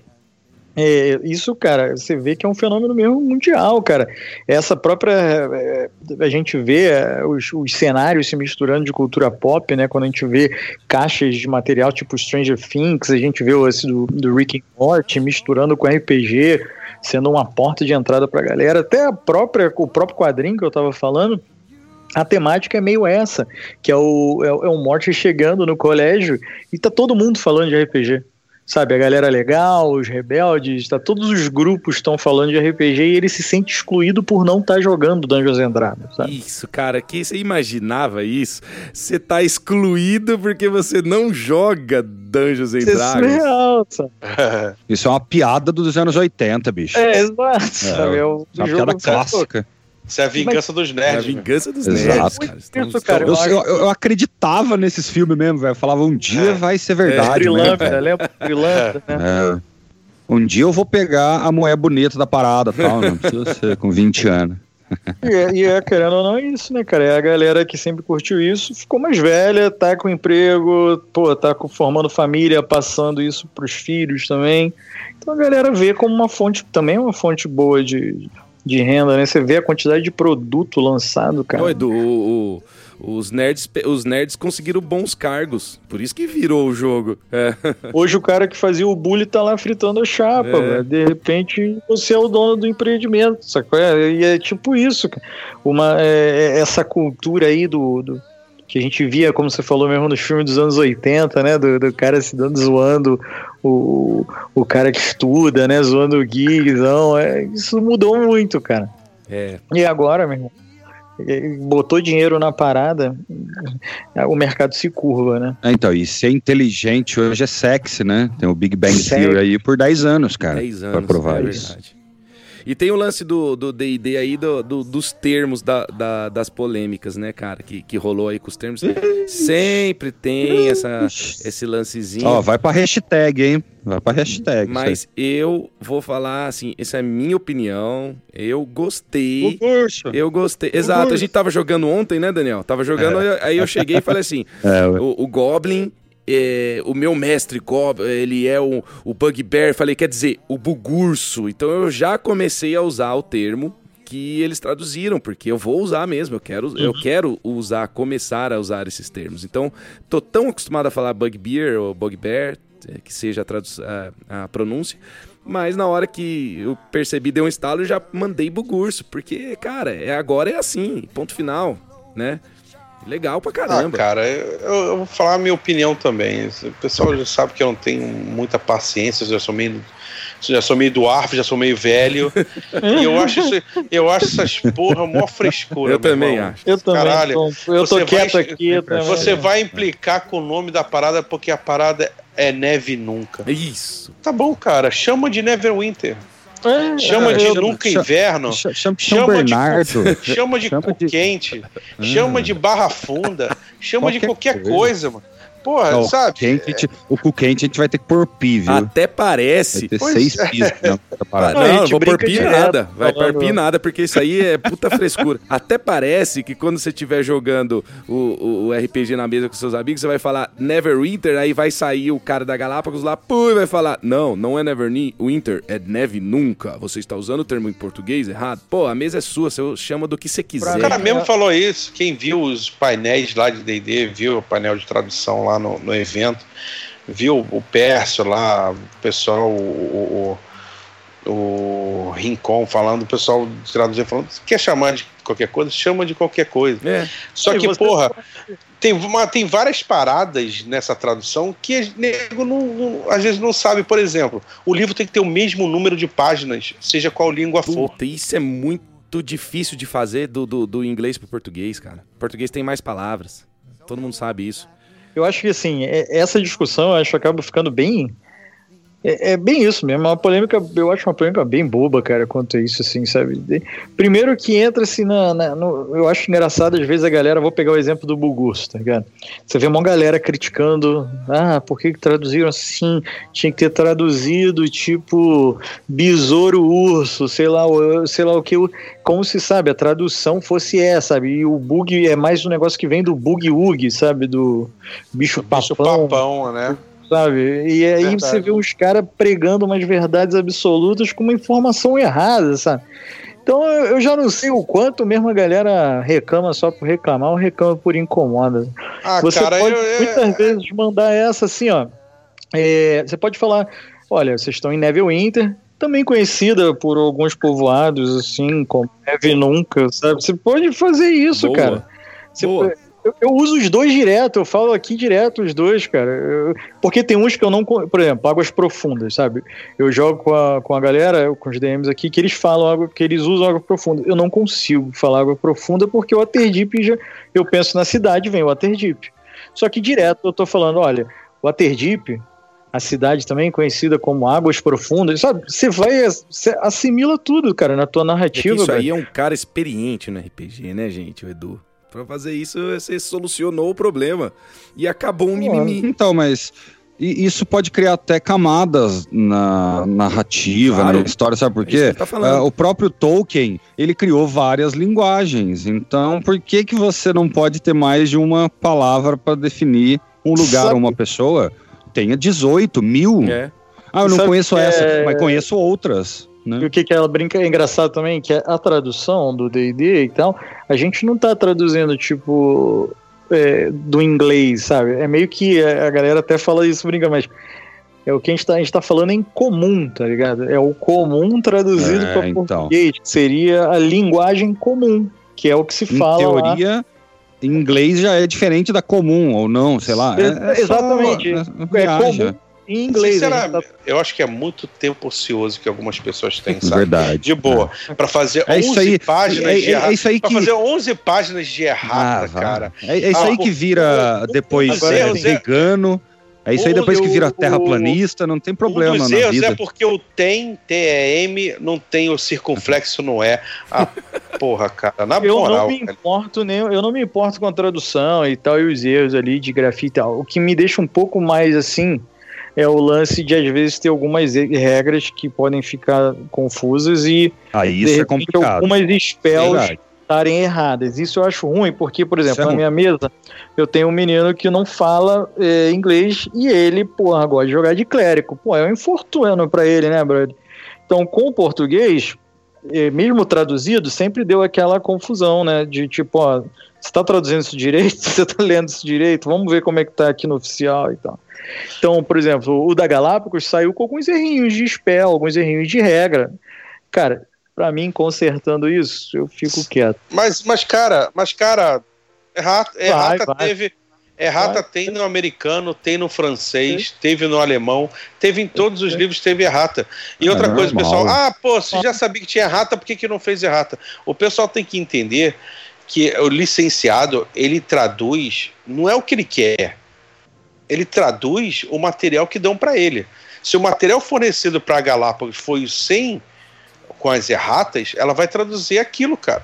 é, isso, cara, você vê que é um fenômeno mesmo mundial, cara. Essa própria. é, a gente vê é, os, os cenários se misturando de cultura pop, né? Quando a gente vê caixas de material tipo Stranger Things, a gente vê o esse do, do Rick and Morty misturando com RPG, sendo uma porta de entrada pra galera. Até a própria, o próprio quadrinho que eu tava falando. A temática é meio essa, que é o, é, é o Morty chegando no colégio e tá todo mundo falando de RPG. Sabe, a galera legal, os rebeldes, tá, todos os grupos estão falando de RPG e ele se sente excluído por não estar tá jogando Dungeons and Dragons, sabe? Isso, cara, que você imaginava isso? Você tá excluído porque você não joga Dungeons and isso Dragons. É surreal, sabe? isso é uma piada dos anos 80, bicho. É, exato, é, sabe? É, o uma piada clássica. Isso é a vingança Mas, dos nerds. É a vingança dos nerds, cara. Isso, cara eu, eu, eu, acreditava nesses filmes mesmo, velho. Eu falava, um dia é. vai ser verdade. É, lembra? né? É. Um dia eu vou pegar a mulher bonita da parada tal, não precisa ser com 20 anos. E é, e é, querendo ou não, é isso, né, cara? É a galera que sempre curtiu isso, ficou mais velha, tá com emprego, pô, tá formando família, passando isso pros filhos também. Então a galera vê como uma fonte, também uma fonte boa de, de renda, né? Você vê a quantidade de produto lançado, cara. Doido, o, o, os, nerds, os nerds conseguiram bons cargos, por isso que virou o jogo. É. Hoje o cara que fazia o bully tá lá fritando a chapa, é. de repente você é o dono do empreendimento, sacou? E é tipo isso, uma, é, é, essa cultura aí do, do que a gente via, como você falou mesmo, nos filmes dos anos 80, né? Do, do cara se dando zoando o, o cara que estuda, né? Zoando o geekzão. É, isso mudou muito, cara. É. E agora, meu irmão? botou dinheiro na parada, o mercado se curva, né? É, então, e ser inteligente hoje é sexy, né? Tem o Big Bang Theory aí por 10 anos, cara. 10 anos, pra provar é isso. E tem o lance do D&D aí, do, do, dos termos da, da, das polêmicas, né, cara? Que, que rolou aí com os termos. Sempre tem essa, esse lancezinho. Ó, vai pra hashtag, hein? Vai pra hashtag. Mas eu vou falar assim, essa é a minha opinião. Eu gostei. Eu gostei. Exato, a gente tava jogando ontem, né, Daniel? Tava jogando, é. aí eu cheguei e falei assim: é, o, o Goblin é, o meu mestre Gob, ele é o, o Bugbear, falei, quer dizer, o Bugurso. Então eu já comecei a usar o termo que eles traduziram, porque eu vou usar mesmo, eu quero, uhum. eu quero usar, começar a usar esses termos. Então, tô tão acostumado a falar Bugbear ou Bugbear, é, que seja a, a, a pronúncia, mas na hora que eu percebi, deu um estalo, eu já mandei Bugurso, porque, cara, é, agora é assim, ponto final, né? Legal pra caramba. Ah, cara, eu, eu, vou falar a minha opinião também. O pessoal já sabe que eu não tenho muita paciência, eu já sou meio. Já sou meio do arf, já sou meio velho. e eu acho, isso, eu acho essas porra mó frescura. Eu também irmão. acho. Eu Caralho, também. Eu tô quieto vai, aqui. Você vai implicar com o nome da parada porque a parada é neve nunca. Isso. Tá bom, cara. Chama de Neverwinter. É, chama é, de chama, inverno. Chama, chama, chama de, chama de cu quente. Chama de barra funda. Chama qualquer de qualquer coisa, coisa mano. Porra, não, sabe? Quente, o cu quente a gente vai ter que pôr pi, viu? Até parece. Vai ter seis é. pis. Não, não, não vou pôr pi nada. Vai pôr pi nada, porque isso aí é puta frescura. Até parece que quando você estiver jogando o, o, o, RPG na mesa com seus amigos, você vai falar Neverwinter, aí vai sair o cara da Galápagos lá, pô, e vai falar, não, não é Neverwinter, é neve nunca. Você está usando o termo em português errado? Pô, a mesa é sua, você chama do que você quiser. O cara mesmo falou isso. Quem viu os painéis lá de D&D, viu o painel de tradução lá lá no, no evento, viu o Pércio lá, o pessoal, o, o, o Rincon falando, o pessoal traduzir falando, quer chamar de qualquer coisa? Chama de qualquer coisa. É. Só que, porra, tem, uma, tem várias paradas nessa tradução que nego não, não, às vezes não sabe. Por exemplo, o livro tem que ter o mesmo número de páginas, seja qual língua for. Puta, isso é muito difícil de fazer do, do, do inglês pro português, cara. O português tem mais palavras. Todo mundo sabe isso. Eu acho que assim, é, essa discussão acho que acaba ficando bem é, é, bem isso mesmo, é uma polêmica, eu acho uma polêmica bem boba, cara, quanto a isso, assim, sabe? Primeiro que entra assim na, na no, eu acho engraçado, às vezes a galera, vou pegar o exemplo do Bugus, tá ligado? Você vê uma galera criticando, ah, por que traduziram assim? Tinha que ter traduzido, tipo, besouro urso, sei lá, sei lá o que, como se sabe, a tradução fosse essa, sabe? E o bug é mais um negócio que vem do bug-ug, sabe? Do bicho papão. Bicho papão, né? Sabe? E aí Verdade. você vê uns caras pregando umas verdades absolutas com uma informação errada, sabe? Então eu já não sei o quanto mesmo a galera reclama só por reclamar ou reclama por incomoda. Ah, você cara, pode eu, eu, muitas vezes mandar essa assim, ó. É, você pode falar, olha, vocês estão em Neverwinter, também conhecida por alguns povoados assim, como Neve Nunca, sabe? Você pode fazer isso, Boa. cara. Você Boa. Eu, eu, uso os dois direto, eu falo aqui direto os dois, cara. Eu, porque tem uns que eu não. Por exemplo, águas profundas, sabe? Eu jogo com a, com a galera, com os DMs aqui, que eles falam água, que eles usam água profunda. Eu não consigo falar água profunda porque o Waterdeep já. Eu penso na cidade, vem o Waterdeep. Só que direto eu tô falando, olha, o Waterdeep, a cidade também conhecida como Águas Profundas, sabe? Você vai, você assimila tudo, cara, na tua narrativa. É isso aí é um cara experiente no RPG, né, gente, o Edu? Pra fazer isso, você solucionou o problema. E acabou um mimimi. Então, mas isso pode criar até camadas na narrativa, claro. na história, sabe por quê? Tá uh, o próprio Tolkien, ele criou várias linguagens. Então, por que que você não pode ter mais de uma palavra para definir um lugar ou uma pessoa? Tenha 18 mil. É. Ah, eu não sabe conheço essa, é... mas conheço outras. Né? E o que, que ela brinca é engraçado também, que é a tradução do D&D e tal, a gente não tá traduzindo, tipo, é, do inglês, sabe? É meio que, a galera até fala isso, brinca, mas é o que a gente tá, a gente tá falando em comum, tá ligado? É o comum traduzido é, para então. português, que seria a linguagem comum, que é o que se em fala teoria, lá. em inglês já é diferente da comum, ou não, sei lá. É, é exatamente. Só, é, é comum em inglês. Sinceramente, tá... eu acho que é muito tempo ocioso que algumas pessoas têm, sabe? Verdade. De boa. É. Para fazer é 11 aí, páginas é, de errata. É isso aí que... Pra fazer 11 páginas de errata, ah, cara. É, é isso ah, aí que vira o, depois o, é, vegano. É isso aí depois que vira terraplanista, não tem problema um dos na vida. é porque o tem, T-E-M, não tem o circunflexo, não é. Ah, porra, cara, na eu moral. Não me importo nem, eu não me importo com a tradução e tal, e os erros ali de grafite e tal. O que me deixa um pouco mais assim é o lance de às vezes ter algumas regras que podem ficar confusas e ah, isso é complicado. algumas spells estarem erradas. Isso eu acho ruim, porque, por exemplo, é na minha mesa eu tenho um menino que não fala é, inglês e ele, porra, gosta de jogar de clérigo. Pô, é um infortúnio para ele, né, brother? Então, com o português, é, mesmo traduzido, sempre deu aquela confusão, né? De tipo, ó, você está traduzindo isso direito? Você está lendo isso direito? Vamos ver como é que tá aqui no oficial e tal. Então, por exemplo, o da Galápagos saiu com alguns errinhos de spell, alguns errinhos de regra. Cara, para mim, consertando isso, eu fico quieto. Mas, mas cara, mas, cara, errata, errata vai, vai. teve. Errata vai. tem no americano, tem no francês, Sim. teve no alemão, teve em todos os livros, teve errata. E outra é coisa, pessoal, ah, pô, você já sabia que tinha errata, por que, que não fez errata? O pessoal tem que entender que o licenciado, ele traduz, não é o que ele quer, ele traduz o material que dão para ele. Se o material fornecido para a Galápagos foi o 100 com as erratas, ela vai traduzir aquilo, cara.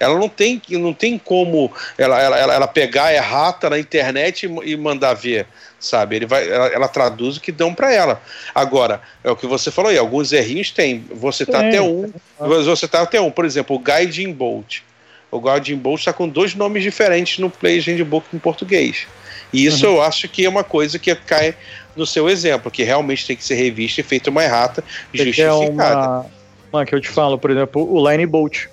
Ela não tem, não tem como ela, ela, ela pegar a errata na internet e, mandar ver, sabe? Ele vai, ela, ela traduz o que dão para ela. Agora, é o que você falou aí, alguns errinhos tem. Você tá até um, você tá até um, por exemplo, o Guiding Bolt. O Guiding Bolt está com dois nomes diferentes no Play Handbook em português. E isso uhum. eu acho que é uma coisa que cai no seu exemplo, que realmente tem que ser revista e feita uma errata justificada. É uma, que eu te falo, por exemplo, o Line Bolt.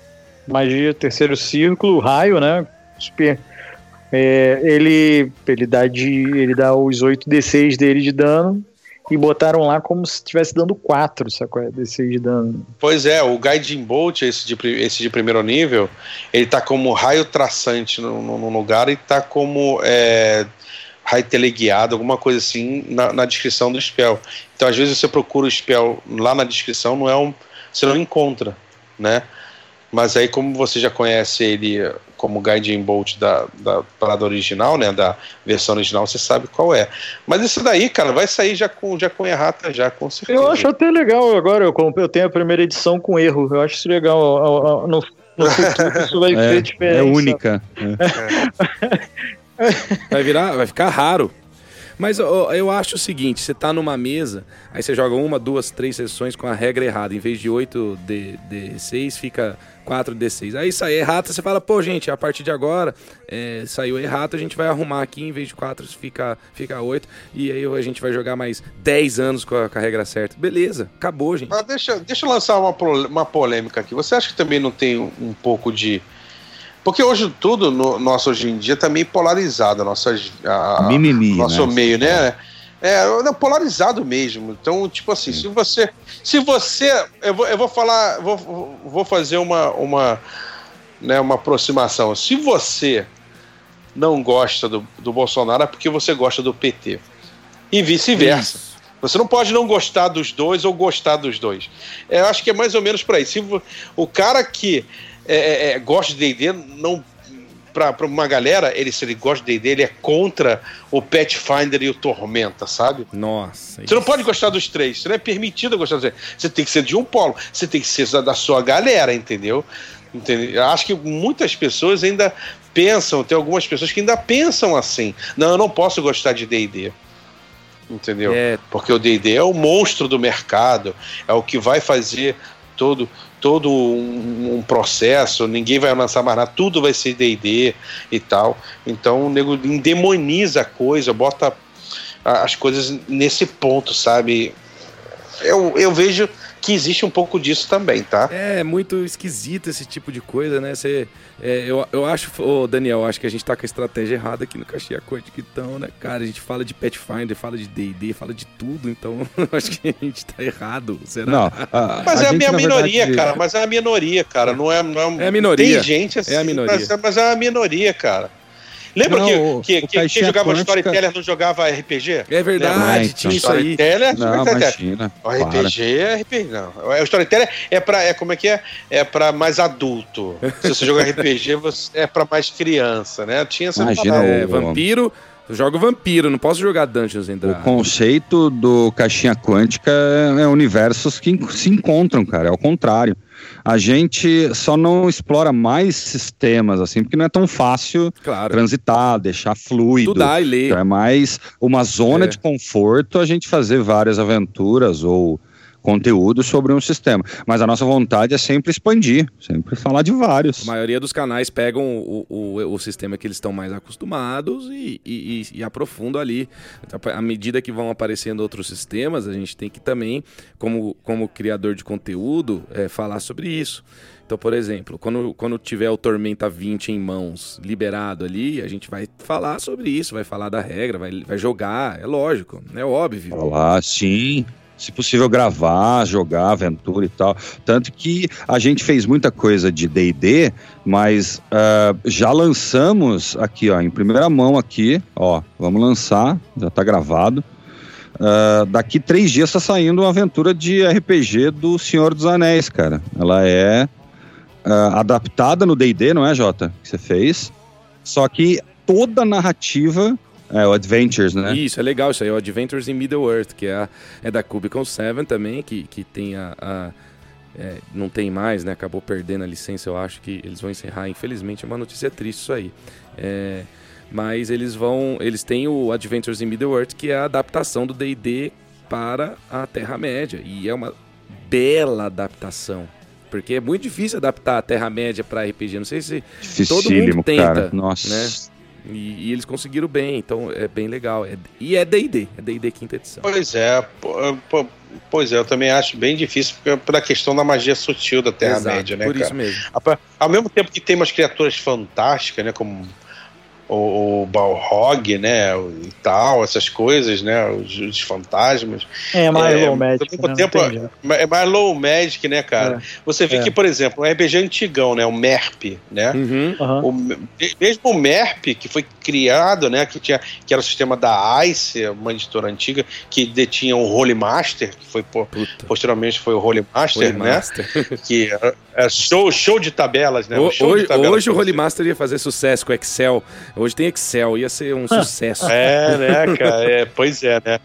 Magia, terceiro círculo, raio, né? Super. É, ele, ele, dá de, ele dá os 8d6 dele de dano e botaram lá como se estivesse dando 4, sacou? D6 de dano. Pois é, o Guiding Bolt, esse de, esse de primeiro nível, ele tá como raio traçante no, no, no lugar e tá como é, raio teleguiado, alguma coisa assim, na, na, descrição do spell. Então, às vezes, você procura o spell lá na descrição, não é um, você não encontra, né? Mas aí, como você já conhece ele como Guiding Bolt da, da parada original, né? Da versão original, você sabe qual é. Mas isso daí, cara, vai sair já com, já com errata, já com certeza. Eu acho até legal agora, eu, eu tenho a primeira edição com erro. Eu acho isso legal. No, no futuro, isso vai é, ser diferente. É única. É. Vai virar, vai ficar raro. Mas eu, eu acho o seguinte: você tá numa mesa, aí você joga uma, duas, três sessões com a regra errada. Em vez de 8 D, D6, fica 4 D6. Aí sai errata, você fala, pô, gente, a partir de agora é, saiu errata, a gente vai arrumar aqui, em vez de 4 fica, fica 8. E aí a gente vai jogar mais 10 anos com a, com a regra certa. Beleza, acabou, gente. Mas deixa, deixa eu lançar uma, uma polêmica aqui. Você acha que também não tem um pouco de porque hoje tudo no nosso hoje em dia está meio polarizado, a nossa, a, Mimimi, nosso né? meio, né? É, é polarizado mesmo. Então, tipo assim, Sim. se você. Se você. Eu vou, eu vou falar. Vou, vou fazer uma, uma, né, uma aproximação. Se você não gosta do, do Bolsonaro é porque você gosta do PT. E vice-versa. Você não pode não gostar dos dois ou gostar dos dois. É, eu acho que é mais ou menos por aí. Se o cara que é, é, é gosta de D&D não para uma galera, ele, se ele gosta de D&D, ele é contra o Pathfinder e o Tormenta, sabe? Nossa. Você não pode gostar dos três, você não é permitido gostar dos três. Você tem que ser de um polo, você tem que ser da, da sua galera, entendeu? entendeu? Acho que muitas pessoas ainda pensam, tem algumas pessoas que ainda pensam assim. Não, eu não posso gostar de D&D entendeu? É. Porque o D&D é o monstro do mercado, é o que vai fazer todo todo um, um, processo, ninguém vai lançar mais nada, tudo vai ser D&D e tal. Então o nego endemoniza a coisa, bota as coisas nesse ponto, sabe? Eu, eu vejo que existe um pouco disso também, tá? É, muito esquisito esse tipo de coisa, né? Você, é, eu, eu acho, ô Daniel, acho que a gente tá com a estratégia errada aqui no Caxias então, né, cara? A gente fala de Pathfinder, fala de D&D, fala de tudo, então acho que a gente tá errado, será? Não, a, mas a é a minha minoria, verdade... cara, mas é a minoria, cara, não é... Não é, é a minoria. Tem gente assim, é a minoria. Mas, mas é a minoria, cara. Lembra não, que, que, que quem jogava quântica... Storyteller não jogava RPG? É verdade, tinha isso aí. Storyteller, não, imagina, o RPG é RPG, não. O Storyteller é pra, é, como é que é? É pra mais adulto. Se você joga RPG, você é pra mais criança, né? Tinha essa Imagina, é, vampiro... Eu jogo vampiro, não posso jogar Dungeons and Dragons. O conceito do caixinha quântica é universos que se encontram, cara. É o contrário a gente só não explora mais sistemas, assim, porque não é tão fácil claro. transitar, deixar fluido. Estudar e ler. Então é mais uma zona é. de conforto a gente fazer várias aventuras ou conteúdo sobre um sistema. Mas a nossa vontade é sempre expandir, sempre falar de vários. A maioria dos canais pegam o, o, o sistema que eles estão mais acostumados e, e, e, aprofundam ali. À medida que vão aparecendo outros sistemas, a gente tem que também, como, como criador de conteúdo, é, falar sobre isso. Então, por exemplo, quando, quando tiver o Tormenta 20 em mãos, liberado ali, a gente vai falar sobre isso, vai falar da regra, vai, vai jogar, é lógico, é óbvio. Falar, sim se possível, gravar, jogar aventura e tal. Tanto que a gente fez muita coisa de DD, mas uh, já lançamos aqui, ó, em primeira mão aqui, ó, vamos lançar, já tá gravado. Uh, daqui três dias tá saindo uma aventura de RPG do Senhor dos Anéis, cara. Ela é uh, adaptada no D&D, não é, Jota? Que você fez. Só que toda a narrativa é, o Adventures, né? Isso, é legal isso aí, o Adventures in Middle-earth, que é, a, é da Cubicle 7 também, que, que tem a... a é, não tem mais, né? Acabou perdendo a licença, eu acho que eles vão encerrar. Infelizmente, é uma notícia triste isso aí. É, mas eles vão... Eles têm o Adventures in Middle-earth, que é a adaptação do D&D para a Terra-média. E é uma bela adaptação. Porque é muito difícil adaptar a Terra-média para RPG. Não sei se todo mundo tenta. Cara. Nossa. Né? E, e, eles conseguiram bem, então é bem legal. É, e é D&D, é D&D quinta edição. Pois é, pois é, eu também acho bem difícil pela questão da magia sutil da Terra-média, né, por cara? isso mesmo. Ao mesmo tempo que tem umas criaturas fantásticas, né, como o, o Balrog, né, e tal, essas coisas, né, os, os fantasmas. É mais é, low magic. Né? Tempo, é mais low magic, né, cara? É. Você vê é. que, por exemplo, um RPG antigão, né, o MERP, né, uhum. o, mesmo o MERP, que foi criado, né, que, tinha, que era o sistema da ICE, uma editora antiga, que detinha o Holy Master, que foi por, posteriormente foi o Holy Master, Holy né, Master. que era, é show, show de tabelas, né? O, hoje, tabelas hoje o Holy Master ia fazer sucesso com Excel. Hoje tem Excel, ia ser um sucesso. É, né, cara? É, pois é, né?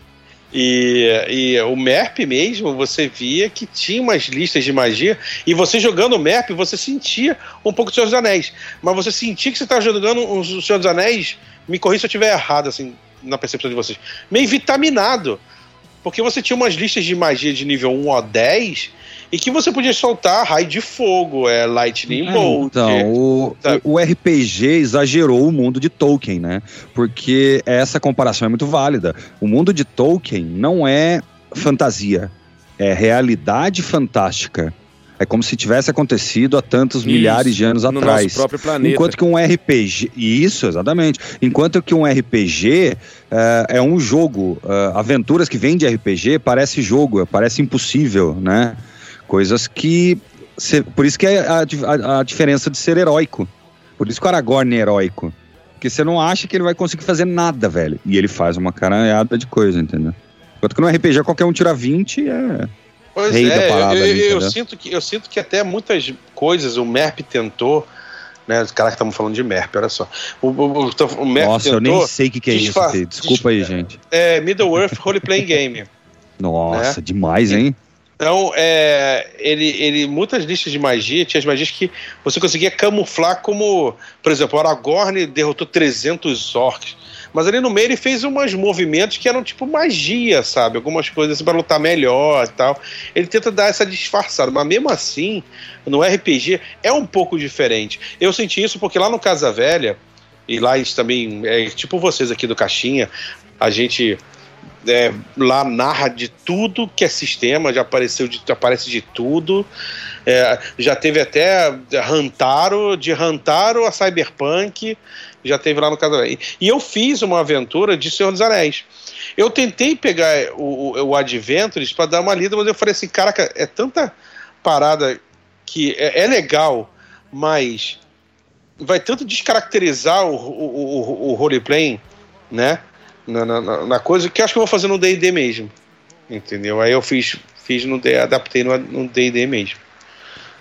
E, e o MERP mesmo, você via que tinha umas listas de magia, e você jogando o MERP, você sentia um pouco do Senhor dos Anéis. Mas você sentia que você estava jogando o Senhor dos Anéis, me corri se eu estiver errado, assim, na percepção de vocês, meio vitaminado. Porque você tinha umas listas de magia de nível 1 a 10 e que você podia soltar raio de fogo, é lightning é, bolt. Então, o, o, RPG exagerou o mundo de Tolkien, né? Porque essa comparação é muito válida. O mundo de Tolkien não é fantasia, é realidade fantástica. É como se tivesse acontecido há tantos isso, milhares de anos no atrás. Nosso próprio planeta. Enquanto que um RPG. Isso, exatamente. Enquanto que um RPG uh, eh, é um jogo. Uh, aventuras que vêm de RPG parece jogo, parece impossível, né? Coisas que. Por isso que é a, a, a diferença de ser heróico. Por isso que o Aragorn é heróico. Porque você não acha que ele vai conseguir fazer nada, velho. E ele faz uma caralhada de coisa, entendeu? Enquanto que no RPG qualquer um tira 20 é. Pois Rei da é, parada eu, ali, eu sinto que, eu sinto que até muitas coisas o MERP tentou, né? Os caras que estamos falando de MERP, olha só. O, o, o, o MERP Nossa, eu nem sei o que, que é isso. Desculpa aí, gente. é, Middle Earth Role Playing Game. Nossa, É. demais, hein? Então, é, ele, ele, muitas listas de magia, tinha as magias que você conseguia camuflar como, por exemplo, o Aragorn derrotou 300 orcs, mas ali no meio ele fez uns movimentos que eram tipo magia, sabe? Algumas coisas assim, para lutar melhor e tal. Ele tenta dar essa disfarçada, mas mesmo assim, no RPG é um pouco diferente. Eu senti isso porque lá no Casa Velha, e lá gente também, é, tipo vocês aqui do Caixinha, a gente é, lá narra de tudo que é sistema, já apareceu de, aparece de tudo. É, já teve até Rantaro, de Rantaro a Cyberpunk, já teve lá no caso. E, eu fiz uma aventura de Senhor dos Anéis. Eu tentei pegar o, o, o Adventures para dar uma lida, mas eu falei assim, caraca, é tanta parada que é, é legal, mas vai tanto descaracterizar o, o, o, o roleplay, né? Na, na, na coisa que eu acho que eu vou fazer no D&D mesmo. Entendeu? Aí eu fiz, fiz no D, adaptei no D&D mesmo.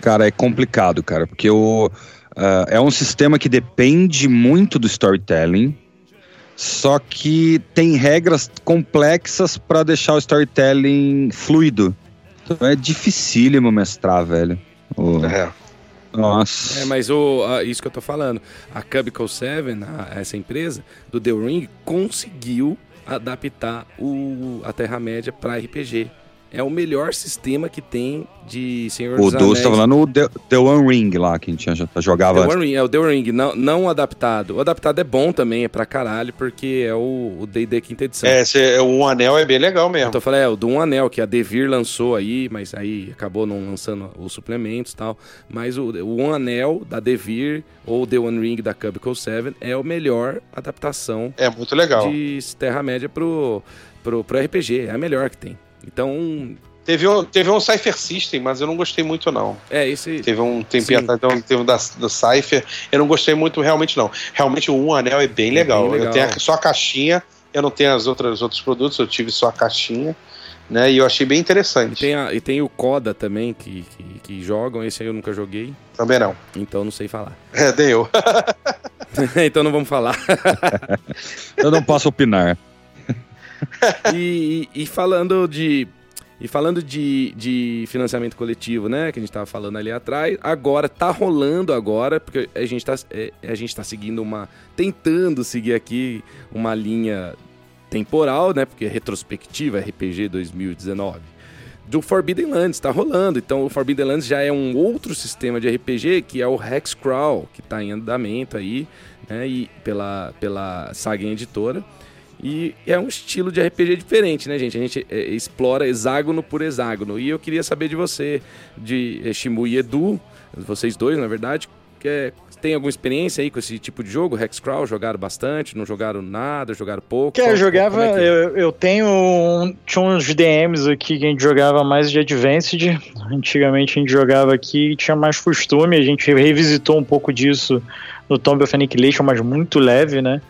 Cara, é complicado, cara, porque o, ah, é um sistema que depende muito do storytelling, só que tem regras complexas pra deixar o storytelling fluido. Então é dificílimo mestrar, velho. O- É. Nossa. É, mas o, a- isso que eu tô falando, a Cubicle 7, a- essa empresa do The Ring, conseguiu adaptar o, a Terra-média para RPG. É o melhor sistema que tem de Senhor O dos Anéis. tá falando o The, The One Ring lá, que a gente já jogava. The One Ring, é o The One Ring, não, não adaptado. O adaptado é bom também, é pra caralho, porque é o o D&D quinta edição. É, esse, o Um Anel é bem legal mesmo. Então eu falei, é, o do Um Anel, que a Devir lançou aí, mas aí acabou não lançando os suplementos e tal. Mas o, o Um Anel da Devir ou The One Ring da Cubicle 7 é a melhor adaptação É muito legal. de Terra-média pro, pro, pro RPG. É a melhor que tem. Então, Teve um, teve um Cypher System, mas eu não gostei muito, não. é esse. Teve um tempinho atrás, então, teve um da, do Cypher. Eu não gostei muito, realmente, não. Realmente, o Um Anel é bem legal. bem legal. Eu tenho a- só a caixinha, eu não tenho as outras, os outros produtos, eu tive só a caixinha, né? E eu achei bem E interessante. tem, a- e tem o Coda também, que, que, que jogam. Esse aí eu nunca joguei, Também não. então não sei falar. É, nem eu. então não vamos falar. Eu não posso opinar. e, e- falando de. E falando de, de financiamento coletivo, né? Que a gente tava falando ali atrás, agora tá rolando agora, porque a gente tá, é, a gente tá seguindo uma. tentando seguir aqui uma linha temporal, né? Porque é retrospectiva RPG 2019. Do Forbidden Lands, tá rolando. Então o Forbidden Lands já é um outro sistema de RPG que é o Hexcrawl, que tá em andamento aí, né? E pela, pela Saga Editora. E é um estilo de RPG diferente, né, gente? A gente é, explora hexágono por hexágono. E eu queria saber de você, de é, Shimu e Edu, vocês dois, na verdade, que é, tem alguma experiência aí com esse tipo de jogo? Hexcrawl, jogaram bastante, não jogaram nada, jogaram pouco? Cara, eu jogava. é que é? Eu, eu tenho. um- tinha uns DMs aqui que a gente jogava mais de Advanced. Antigamente a gente jogava aqui e tinha mais costume. A gente revisitou um pouco disso no Tomb of Annihilation, mas muito leve, né?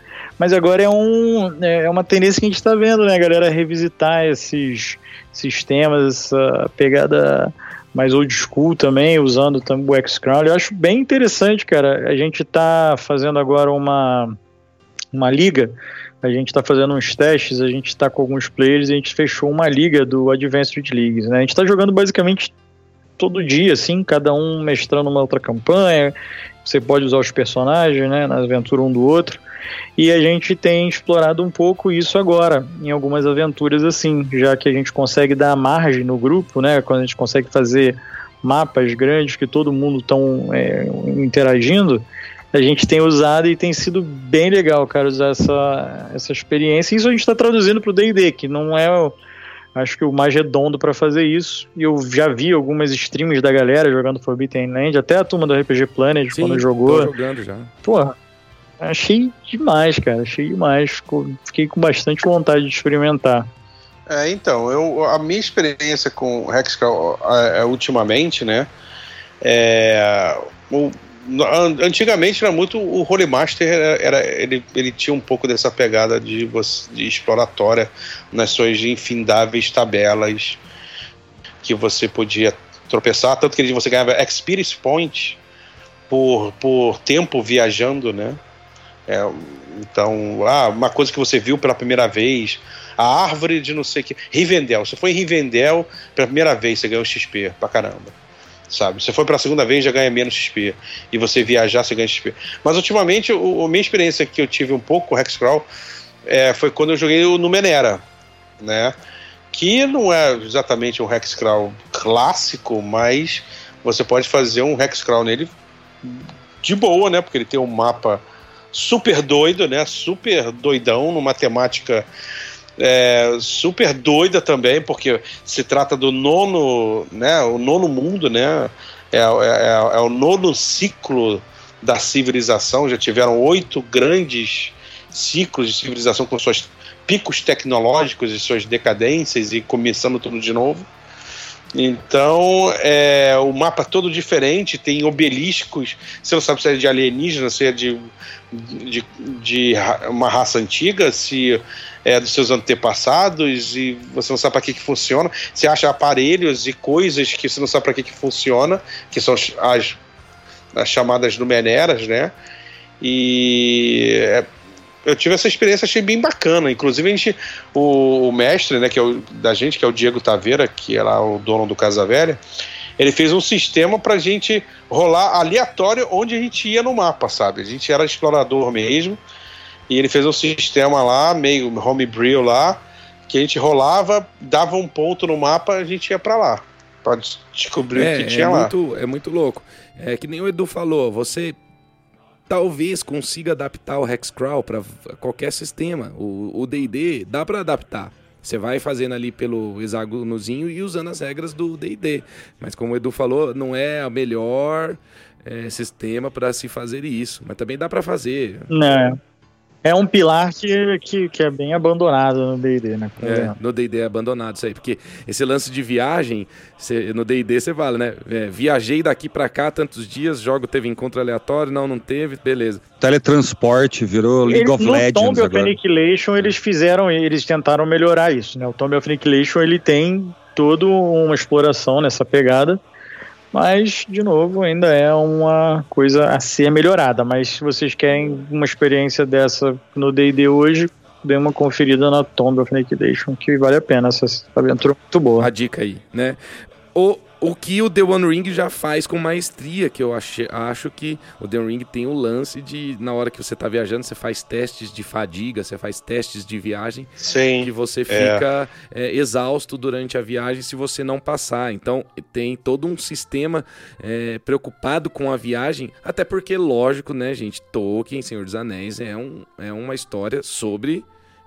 Mas agora é, um, é uma tendência que a gente está vendo, né, galera? Revisitar esses sistemas, essa pegada mais old school também, usando o X-Crown. Eu acho bem interessante, cara. A gente tá fazendo agora uma, uma liga a gente está fazendo uns testes, a gente está com alguns players a gente fechou uma liga do Advanced Leagues. Né? A gente está jogando basicamente todo dia, assim, cada um mestrando uma outra campanha. Você pode usar os personagens né, na aventura um do outro. E a gente tem explorado um pouco isso agora, em algumas aventuras assim, já que a gente consegue dar margem no grupo, né? Quando a gente consegue fazer mapas grandes que todo mundo estão é, interagindo, a gente tem usado e tem sido bem legal, cara, usar essa, essa experiência. Isso a gente está traduzindo para o D&D, que não é, o- acho que o mais redondo para fazer isso. E eu já vi algumas streams da galera jogando Forbidden Land, até a turma do RPG Planet Sim, quando tô jogou. jogando já. Porra, achei demais, cara, achei demais. Fiquei com bastante vontade de experimentar. É, então, eu, a minha experiência com o Hexcrawl é, é, ultimamente, né? É, o- Antigamente era muito. O Holy Master era, era, ele, ele tinha um pouco dessa pegada de, de exploratória nas suas infindáveis tabelas que você podia tropeçar, tanto que você ganhava Experience Point por, por tempo viajando, né? É, então, ah, uma coisa que você viu pela primeira vez, a árvore de não sei o que. Rivendell, você foi em Rivendell pela primeira vez, você ganhou XP pra caramba sabe? Você foi pela segunda vez, já ganha menos XP. E você viajar, você ganha XP. Mas ultimamente, o, a minha experiência que eu tive um pouco com o Hexcrawl é, foi quando eu joguei no Menera, né? Que não é exatamente um Hexcrawl clássico, mas você pode fazer um Hexcrawl nele de boa, né? Porque ele tem um mapa super doido, né? Super doidão, numa temática é, super doida também, porque se trata do nono, né, o nono mundo, né, é, é, é, é o nono ciclo da civilização. Já tiveram oito grandes ciclos de civilização com seus picos tecnológicos e suas decadências e começando tudo de novo. Então, é, o mapa todo diferente, tem obeliscos, você não sabe se é de alienígena, se é de, de, de uma raça antiga, se é dos seus antepassados e você não sabe para que, que funciona. Você acha aparelhos e coisas que você não sabe para que, que funciona, que são as, as chamadas numeneras, né? E é, eu tive essa experiência, achei bem bacana. Inclusive, a gente, o, o, mestre, né, que é o, da gente, que é o Diego Taveira, que é lá o dono do Casa Velha, ele fez um sistema pra gente rolar aleatório onde a gente ia no mapa, sabe? A gente era explorador mesmo, e ele fez um sistema lá, meio homebrew lá, que a gente rolava, dava um ponto no mapa, a gente ia para lá, para descobrir é, o que tinha é lá. Muito, é muito louco. É que nem o Edu falou, você talvez consiga adaptar o Hexcrawl para qualquer sistema. O D&D dá para adaptar. Você vai fazendo ali pelo hexágonozinho e usando as regras do D&D. Mas como o Edu falou, não é o melhor é, sistema para se fazer isso. Mas também dá para fazer. Não. É um pilar que, que, que é bem abandonado no D&D, né? É, no D&D é abandonado isso aí, porque esse lance de viagem, cê, no D&D você fala, né? É, viajei daqui para cá tantos dias, jogo teve encontro aleatório, não, não teve, beleza. Teletransporte virou League of no Legends No Tomb of Annihilation eles fizeram, eles tentaram melhorar isso, né? O Tomb of Annihilation ele tem toda uma exploração nessa pegada, mas, de novo, ainda é uma coisa a ser melhorada. Mas se vocês querem uma experiência dessa no DD hoje, dê uma conferida na Tomb of Annihilation, que vale a pena essa aventura muito boa. A dica aí, né? O, o que o The One Ring já faz com maestria, que eu acho, acho que o The One Ring tem o lance de, na hora que você está viajando, você faz testes de fadiga, você faz testes de viagem, Sim, que você fica é. É, exausto durante a viagem se você não passar. Então tem todo um sistema é, preocupado com a viagem, até porque, lógico, né, gente, Tolkien, Senhor dos Anéis, é, um, é uma história sobre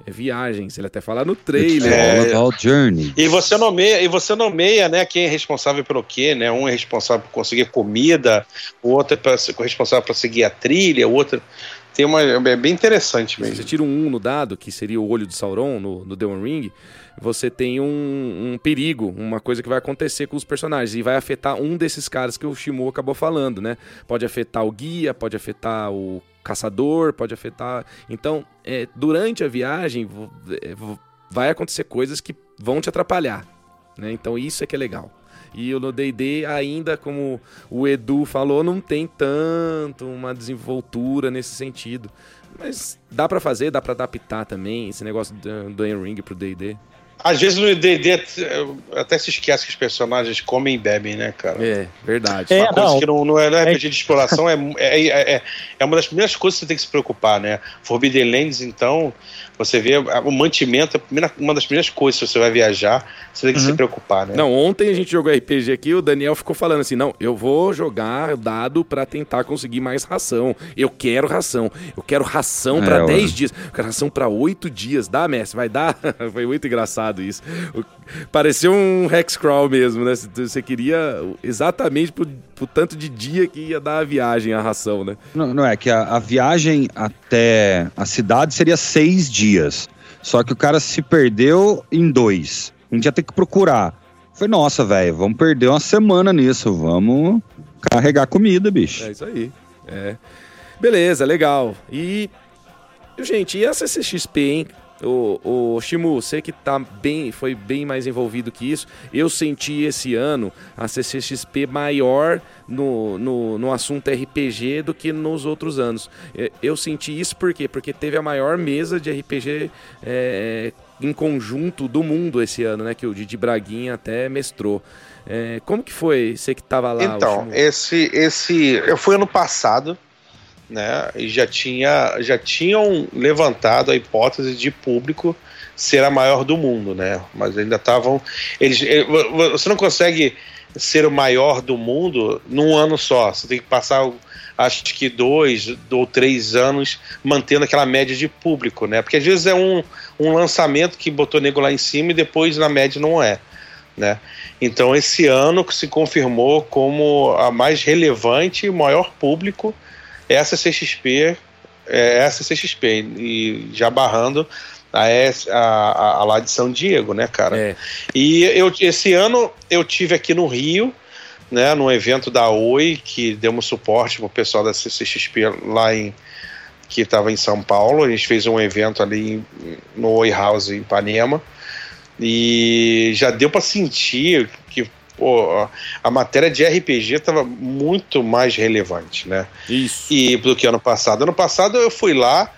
é viagens. Ele até fala no trailer. É, all about journey. E você nomeia, e você nomeia, né, quem é responsável pelo quê, né? Um é responsável por conseguir comida, o outro é responsável por seguir a trilha, o outro tem uma é bem interessante mesmo. Se você tira um 1 no dado, que seria o olho de Sauron no, no The One Ring, você tem um, um, perigo, uma coisa que vai acontecer com os personagens e vai afetar um desses caras que o Shimu acabou falando, né? Pode afetar o guia, pode afetar o caçador, pode afetar. Então, é, durante a viagem, é, vai acontecer coisas que vão te atrapalhar. Né? Então, isso é que é legal. E no D&D ainda, como o Edu falou, não tem tanto uma desenvoltura nesse sentido. Mas dá para fazer, dá para adaptar também esse negócio do, do Ring pro D&D. Às vezes no D&D até se esquece que os personagens comem e bebem, né, cara? É, verdade. É, uma coisa não. que não, não é, não é RPG de exploração, é, é, é, é, uma das primeiras coisas que você tem que se preocupar, né? Forbidden Lands, então, você vê o mantimento, uma das primeiras coisas que você vai viajar, você tem que uhum. se preocupar, né? Não, ontem a gente jogou RPG aqui, o Daniel ficou falando assim: não, eu vou jogar dado para tentar conseguir mais ração. Eu quero ração. Eu quero ração é, para 10 dias. Eu quero ração para 8 dias. Dá, mestre? Vai dar? Foi muito engraçado isso. Pareceu um Hexcrawl mesmo, né? Você queria exatamente pro, pro tanto de dia que ia dar a viagem, a ração, né? Não, não é que a, a viagem até a cidade seria seis dias dias. Só que o cara se perdeu em dois. A gente ia ter que procurar. Foi, nossa, velho, vamos perder uma semana nisso. Vamos carregar comida, bicho. É isso aí. É. Beleza, legal. E. Gente, e a CCXP, hein? O, o Shimu, você que tá bem, foi bem mais envolvido que isso. Eu senti esse ano a CCXP maior no, no, no assunto RPG do que nos outros anos. Eu senti isso por quê? Porque teve a maior mesa de RPG é, em conjunto do mundo esse ano, né? Que o Didi Braguinha até mestrou. É, como que foi? Você que estava lá? Então, esse, esse, eu fui ano passado né? E já, tinha, já tinham levantado a hipótese de público ser a maior do mundo, né? Mas ainda estavam. Eles, eh, você não consegue ser o maior do mundo num ano só. Você tem que passar, acho que dois ou três anos mantendo aquela média de público, né? Porque às vezes é um, um lançamento que botou nego lá em cima e depois na média não é. Né? Então esse ano se confirmou como a mais relevante e maior público essa CXP, é, essa CXP, e já barrando a, a, a lá de São Diego, né, cara? É. E eu, esse ano eu tive aqui no Rio, né, no evento da Oi, que demos suporte pro pessoal da CCXP lá em que estava em São Paulo. A gente fez um evento ali no Oi House em Ipanema. E já deu para sentir pô, a matéria de RPG estava muito mais relevante, né? Isso. E do que ano passado. Ano passado eu fui lá,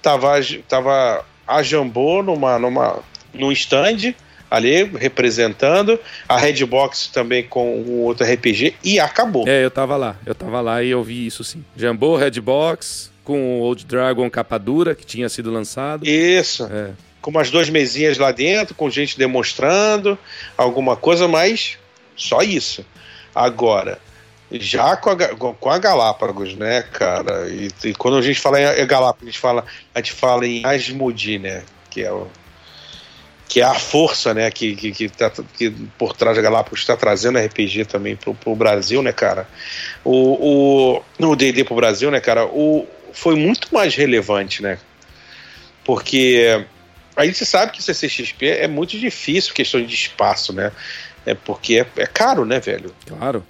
tava, tava a Jambô numa, numa, num stand ali representando, a Redbox também com o outro RPG e acabou. É, eu tava lá, eu tava lá e eu vi isso sim. Jambô, Redbox, com o Old Dragon capa dura que tinha sido lançado. Isso. É. Com umas duas mesinhas lá dentro, com gente demonstrando alguma coisa, mas só isso. Agora, já com a, com a Galápagos, né, cara? E, e quando a gente fala em Galápagos, a gente fala, a gente fala em Asmodi, né? Que é o que é a força, né, que, que, que, tá, que por trás da Galápagos está trazendo RPG também pro, pro Brasil, né, cara? O, o, o D&D pro Brasil, né, cara? O, foi muito mais relevante, né? Porque a gente sabe que CCXP é muito difícil, questão de espaço, né? É porque é, é caro, né, velho? Claro.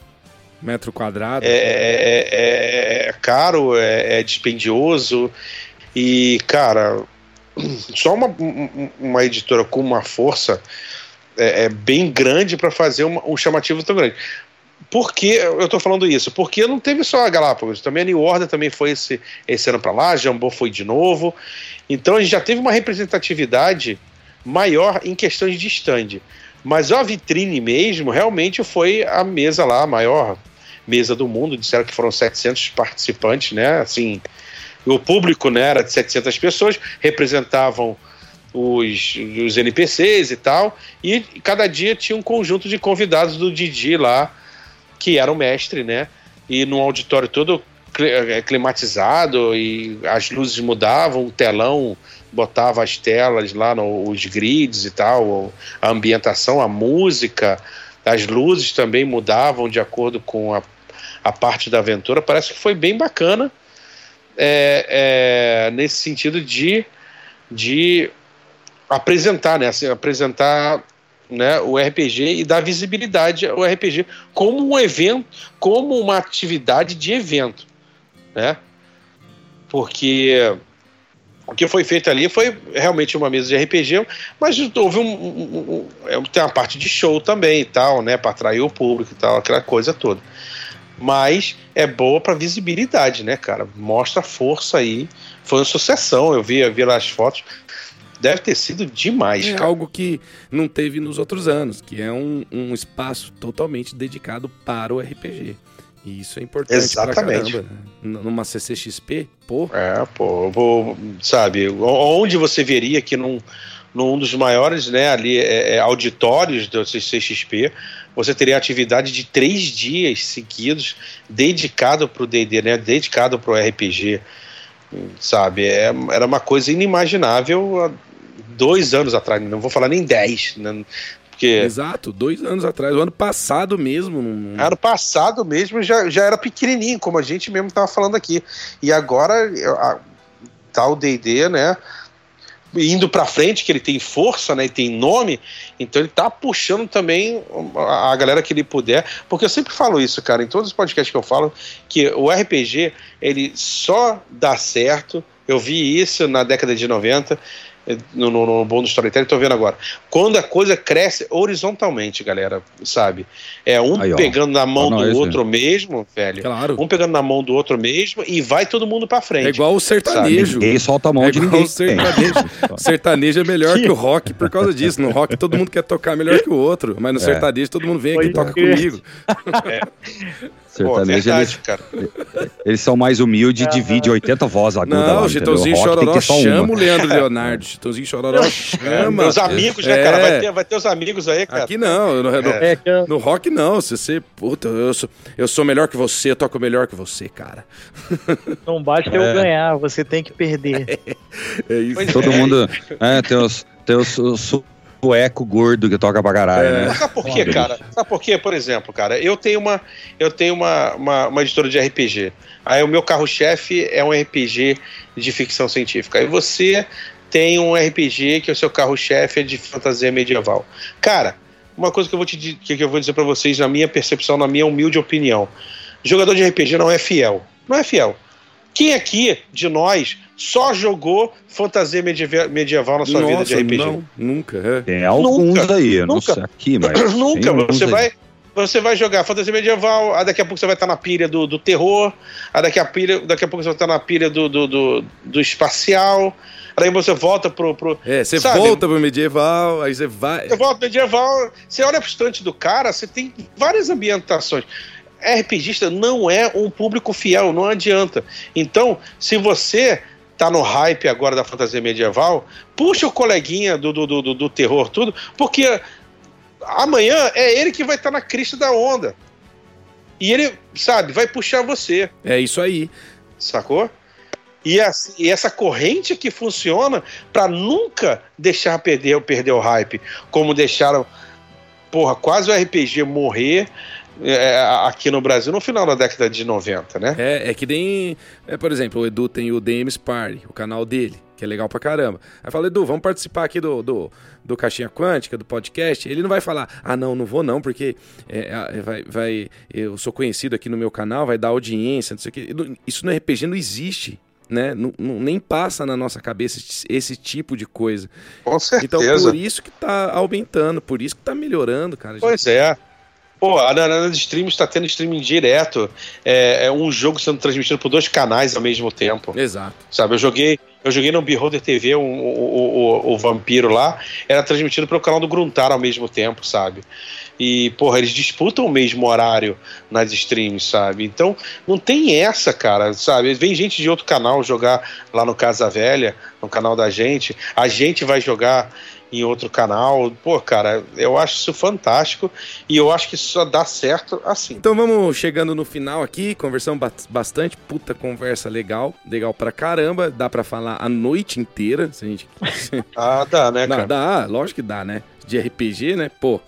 Metro quadrado. É, é, é, é caro, é, é, dispendioso. E, cara, só uma, uma editora com uma força é, é bem grande para fazer uma, um chamativo tão grande. Por que eu estou falando isso? Porque não teve só a Galápagos, também a New Order também foi esse, esse ano para lá, Jambô foi de novo. Então a gente já teve uma representatividade maior em questões de stand. Mas a vitrine mesmo, realmente foi a mesa lá, a maior mesa do mundo. Disseram que foram 700 participantes, né? Assim, o público né, era de 700 pessoas, representavam os, os NPCs e tal. E cada dia tinha um conjunto de convidados do Didi lá, que era o mestre, né? E num auditório todo é, climatizado e as luzes mudavam, o telão botava as telas lá, no, os grids e tal, a ambientação, a música, as luzes também mudavam de acordo com a, a parte da aventura. Parece que foi bem bacana é, é, nesse sentido de, de apresentar, né? Assim, apresentar né, o RPG e dar visibilidade ao RPG como um evento, como uma atividade de evento, né? Porque o que foi feito ali foi realmente uma mesa de RPG, mas houve um, um, um, é, tem uma parte de show também e tal, né, para atrair o público e tal, aquela coisa toda. Mas é boa para visibilidade, né, cara? Mostra força aí. Foi uma sucessão, eu vi, eu vi lá as fotos. Deve ter sido demais. É algo que não teve nos outros anos, que é um, um espaço totalmente dedicado para o RPG. E isso é importante Exatamente. Caramba, né? Numa CCXP, pô. É, pô, vou, sabe, onde você veria que num, num dos maiores, né, ali, é, é, auditórios do CCXP, você teria atividade de três dias seguidos dedicado para o D&D, né, dedicado para o RPG, sabe, é, era uma coisa inimaginável há dois anos atrás, não vou falar nem dez, né, porque... Exato, dois anos atrás, o ano passado mesmo. Ano passado mesmo já, já era pequenininho, como a gente mesmo estava falando aqui. E agora a, tá o D&D, né? indo para frente, que ele tem força, né, e tem nome, então ele tá puxando também a, a, galera que ele puder, porque eu sempre falo isso, cara, em todos os podcasts que eu falo, que o RPG, ele só dá certo, eu vi isso na década de 90, no, no, no bom do storytelling, tô vendo agora. Quando a coisa cresce horizontalmente, galera, sabe? É um Aí, pegando na mão do outro mesmo, velho. Claro. Um pegando na mão do outro mesmo e vai todo mundo pra frente. É igual o sertanejo. Ninguém solta a mão é de ninguém. O sertanejo. sertanejo é melhor que o rock por causa disso. No rock todo mundo quer tocar melhor que o outro, mas no é. sertanejo todo mundo vem aqui e toca comigo. É. Sertanejo, Pô, verdade, eles, cara. eles são mais humildes e dividem 80 vozes agudas. Não, o Chitãozinho Chororó chama o Leandro Leonardo. Chitãozinho Chororó chama. Os amigos, né, cara? Vai ter, vai ter os amigos aí, cara. Aqui não. No, no, é. no rock não. Se você. Puta, eu sou, eu sou melhor que você, eu toco melhor que você, cara. Não basta é. eu ganhar, você tem que perder. É, isso. Todo mundo. É, tem os, tem os, os o eco gordo que toca pra caralho, é. né? Sabe por quê, cara? Sabe por quê? Por exemplo, cara, eu tenho uma, eu tenho uma, uma, uma editora de RPG. Aí o meu carro-chefe é um RPG de ficção científica. Aí você tem um RPG que é o seu carro-chefe é de fantasia medieval. Cara, uma coisa que eu vou te que eu vou dizer para vocês, na minha percepção, na minha humilde opinião, jogador de RPG não é fiel. Não é fiel. Quem aqui de nós só jogou fantasia medieval na sua Nossa, vida de RPG? Não, nunca. É. Tem alguns nunca, aí, eu nunca. não sei aqui, mas. nunca. Você vai, você vai jogar fantasia medieval, aí daqui a pouco você vai estar na pilha do, do terror, aí daqui a, pilha, daqui a pouco você vai estar na pilha do, do, do, do espacial. Aí você volta pro. pro é, você sabe? volta pro medieval, aí você vai. Você volta pro medieval, você olha pro estante do cara, você tem várias ambientações. RPGista não é um público fiel, não adianta. Então, se você tá no hype agora da fantasia medieval, puxa o coleguinha do, do, do, do terror, tudo, porque amanhã é ele que vai estar tá na crista da onda. E ele, sabe, vai puxar você. É isso aí. Sacou? E, assim, e essa corrente que funciona para nunca deixar perder, perder o hype, como deixaram, porra, quase o RPG morrer é, aqui no Brasil no final da década de 90, né? É, é que nem, é, por exemplo, o Edu tem o DMs Party, o canal dele, que é legal pra caramba. Aí fala, Edu, vamos participar aqui do, do, do Caixinha Quântica, do podcast. Ele não vai falar, ah, não, não vou não, porque é, vai, vai, eu sou conhecido aqui no meu canal, vai dar audiência, não sei o quê. Isso no RPG não existe. Né? Não, não, nem passa na nossa cabeça esse, esse, tipo de coisa. Com certeza. Então, por isso que tá aumentando, por isso que tá melhorando, cara. Pois é. Pô, a Arana de streaming está tendo streaming direto. É, é, um jogo sendo transmitido por dois canais ao mesmo tempo. Exato. Sabe, eu joguei. Eu joguei no Beholder TV, o, o, o, o Vampiro lá, era transmitido pelo canal do Gruntar ao mesmo tempo, sabe? E, porra, eles disputam o mesmo horário nas streams, sabe? Então, não tem essa, cara, sabe? Vem gente de outro canal jogar lá no Casa Velha, no canal da gente, a gente vai jogar em outro canal. Pô, cara, eu acho isso fantástico e eu acho que só dá certo assim. Então vamos chegando no final aqui, conversamos bastante, puta conversa legal, legal pra caramba, dá pra falar a noite inteira, se a gente... ah, dá, né, cara? Dá, lógico que dá, né? De RPG, né? Pô,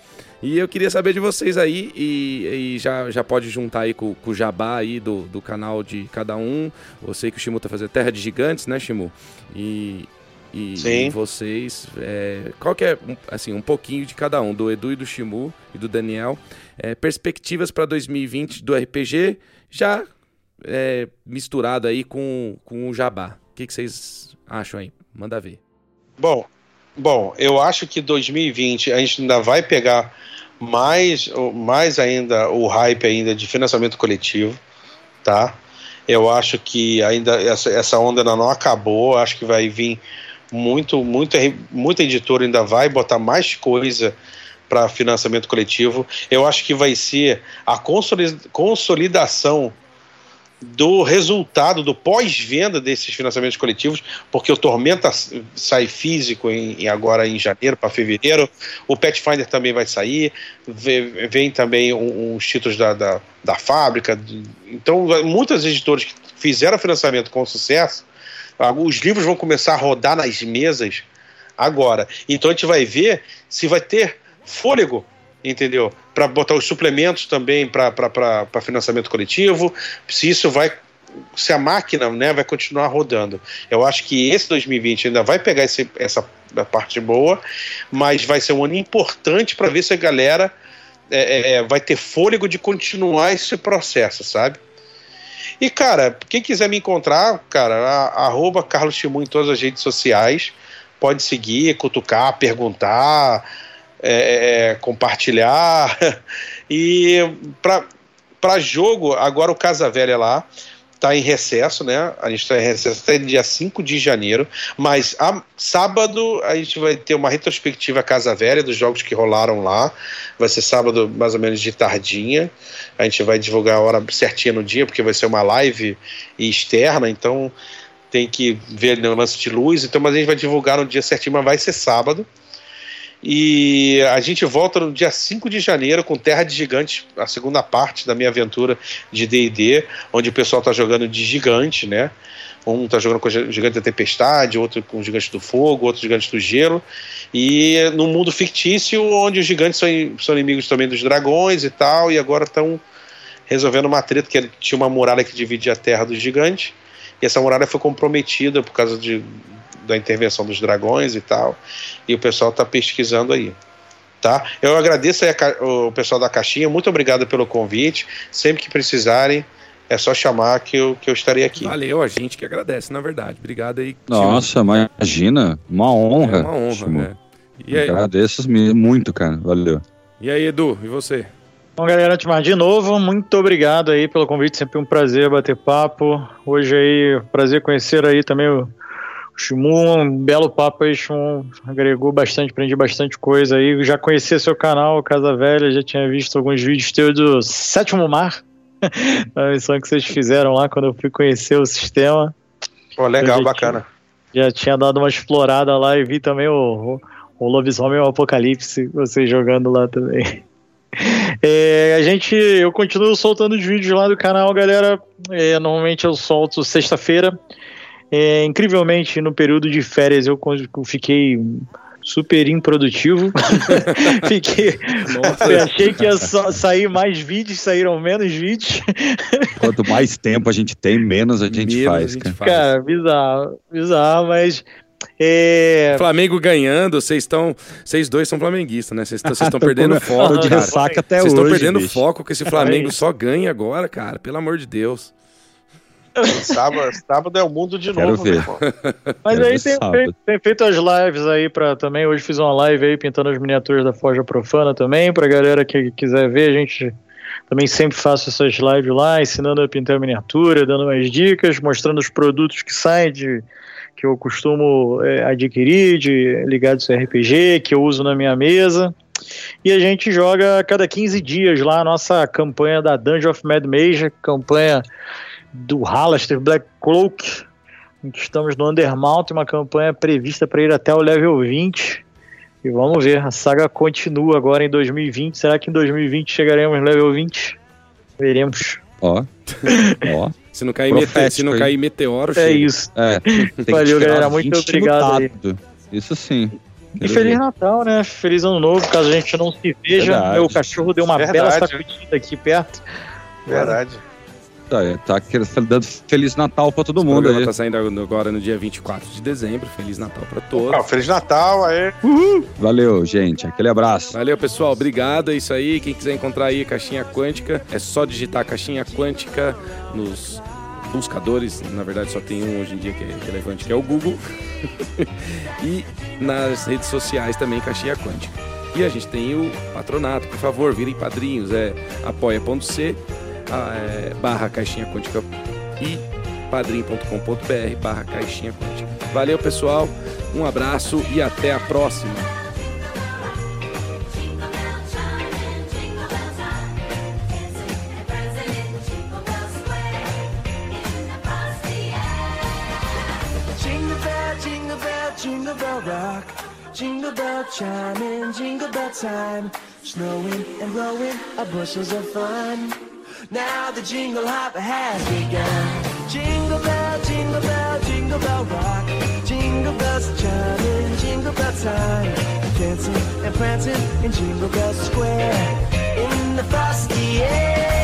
e eu queria saber de vocês aí, e, e já, já pode juntar aí com, com, o jabá aí do, do canal de cada um. Eu sei que o Shimu tá fazendo Terra de Gigantes, né, Shimu? E, e, Sim. vocês, é, qual que é, assim, um pouquinho de cada um, do Edu e do Shimu e do Daniel, é, perspectivas para 2020 do RPG, já é, misturado aí com, com o Jabá. O que, que vocês acham aí? Manda ver. Bom, bom, eu acho que 2020 a gente ainda vai pegar mais, mais ainda o hype ainda de financiamento coletivo, tá? Eu acho que ainda essa, essa onda ainda não acabou, acho que vai vir muito, muita, muita editora ainda vai botar mais coisa para financiamento coletivo. Eu acho que vai ser a consolidação do resultado do pós-venda desses financiamentos coletivos, porque o Tormenta sai físico em, agora em janeiro para fevereiro, o Pathfinder também vai sair, vem, vem também uns títulos da, da, da fábrica. Então, muitas editoras que fizeram financiamento com sucesso os livros vão começar a rodar nas mesas agora. Então a gente vai ver se vai ter fôlego, entendeu? Para botar os suplementos também para financiamento coletivo, se isso vai se a máquina né, vai continuar rodando. Eu acho que esse 2020 ainda vai pegar esse, essa parte boa, mas vai ser um ano importante para ver se a galera é, é, vai ter fôlego de continuar esse processo, sabe? E, cara, quem quiser me encontrar, cara, arroba Carlos Timu em todas as redes sociais. Pode seguir, cutucar, perguntar, é, é compartilhar. e para jogo, agora o Casa Velha lá está em recesso, né? A gente está em recesso até dia 5 de janeiro, mas a, sábado a gente vai ter uma retrospectiva Casa Velha dos jogos que rolaram lá. Vai ser sábado mais ou menos de tardinha. A gente vai divulgar a hora certinha no dia, porque vai ser uma live externa, então tem que ver o lance de luz. Então, mas a gente vai divulgar no dia certinho, mas vai ser sábado. E a gente volta no dia 5 de janeiro com Terra de Gigantes, a segunda parte da minha aventura de DD, onde o pessoal está jogando de gigante, né? Um está jogando com o gigante da tempestade, outro com o gigante do fogo, outro gigante do gelo. E num mundo fictício, onde os gigantes são, são inimigos também dos dragões e tal, e agora estão resolvendo uma treta, que tinha uma muralha que dividia a terra dos gigantes. E essa muralha foi comprometida por causa de da intervenção dos dragões e tal. E o pessoal está pesquisando aí. Tá? Eu agradeço o pessoal da caixinha, muito obrigado pelo convite. Sempre que precisarem, é só chamar que eu, que eu estarei aqui. Valeu, a gente que agradece, na verdade. Obrigado aí. Nossa, imagina, uma honra. É uma honra, né? E aí? Agradeço muito, cara. Valeu. E aí, Edu, e você? Bom, galera, te de novo, muito obrigado aí pelo convite, sempre um prazer bater papo. Hoje aí, prazer conhecer aí também o Shimu, um belo papo aí, Shimu. Agregou bastante, aprendi bastante coisa aí. Já conhecia seu canal, Casa Velha, já tinha visto alguns vídeos teus do Sétimo Mar. a missão que vocês fizeram lá quando eu fui conhecer o sistema. Pô, legal, já bacana. Tinha, já tinha dado uma explorada lá e vi também o, o, o Lobisomem o Apocalipse, vocês jogando lá também. É, a gente, eu continuo soltando os vídeos lá do canal, galera. É, normalmente eu solto sexta-feira. É, incrivelmente, no período de férias eu fiquei super improdutivo. Fiquei. Nossa. achei que ia sair mais vídeos, saíram menos vídeos. Quanto mais tempo a gente tem, menos a gente, menos faz, a gente cara. faz. Cara, bizarro, bizarro, mas. É... Flamengo ganhando, vocês estão. Vocês dois são flamenguistas, né? Vocês estão perdendo foco. de ressaca até Vocês estão perdendo bicho. foco que esse Flamengo só ganha agora, cara. Pelo amor de Deus. Sábado, sábado é o mundo de Quero novo, ver. Mas Quero aí tem feito, tem feito, as lives aí para também. Hoje fiz uma live aí pintando as miniaturas da Forja Profana também, pra galera que quiser ver. A gente também sempre faço essas lives lá, ensinando a pintar a miniatura, dando umas dicas, mostrando os produtos que saem de que eu costumo é, adquirir de ligados ao RPG, que eu uso na minha mesa. E a gente joga a cada 15 dias lá a nossa campanha da Dungeon of Mad Mage, campanha do Halaster Black Cloak, em que estamos no Undermount, uma campanha prevista para ir até o level 20. E vamos ver, a saga continua agora em 2020. Será que em 2020 chegaremos no level 20? Veremos. Ó. Ó. Se não cair, mete se não cair meteoro, É chega. isso. É, Valeu, galera. Muito obrigado. Isso sim. E Feliz Natal, né? Feliz Ano Novo, caso a gente não se veja. Verdade. Meu cachorro deu uma Verdade. bela sacudida aqui perto. Verdade. Tá, tá dando Feliz Natal pra todo Esse mundo aí. tá saindo agora no dia 24 de dezembro. Feliz Natal pra todos. Ah, Feliz Natal, aí. Uhul. Valeu, gente. Aquele abraço. Valeu, pessoal. Obrigado. É isso aí. Quem quiser encontrar aí Caixinha Quântica, é só digitar Caixinha Quântica nos buscadores. Na verdade, só tem um hoje em dia que é relevante, que é o Google. e nas redes sociais também, Caixinha Quântica. E a gente tem o patronato, por favor, virem padrinhos, é apoia.c é, barra caixinha quântica e padrim.com.br barra caixinha quântica. Valeu, pessoal. Um abraço e até a próxima. Rock, jingle bell time, snowing and blowing, a bushels of fun. Now the jingle hop has begun. Jingle bell, jingle bell, jingle bell rock. Jingle bells chiming, jingle bell time. Dancing and prancing in Jingle Bell Square. In the frosty air,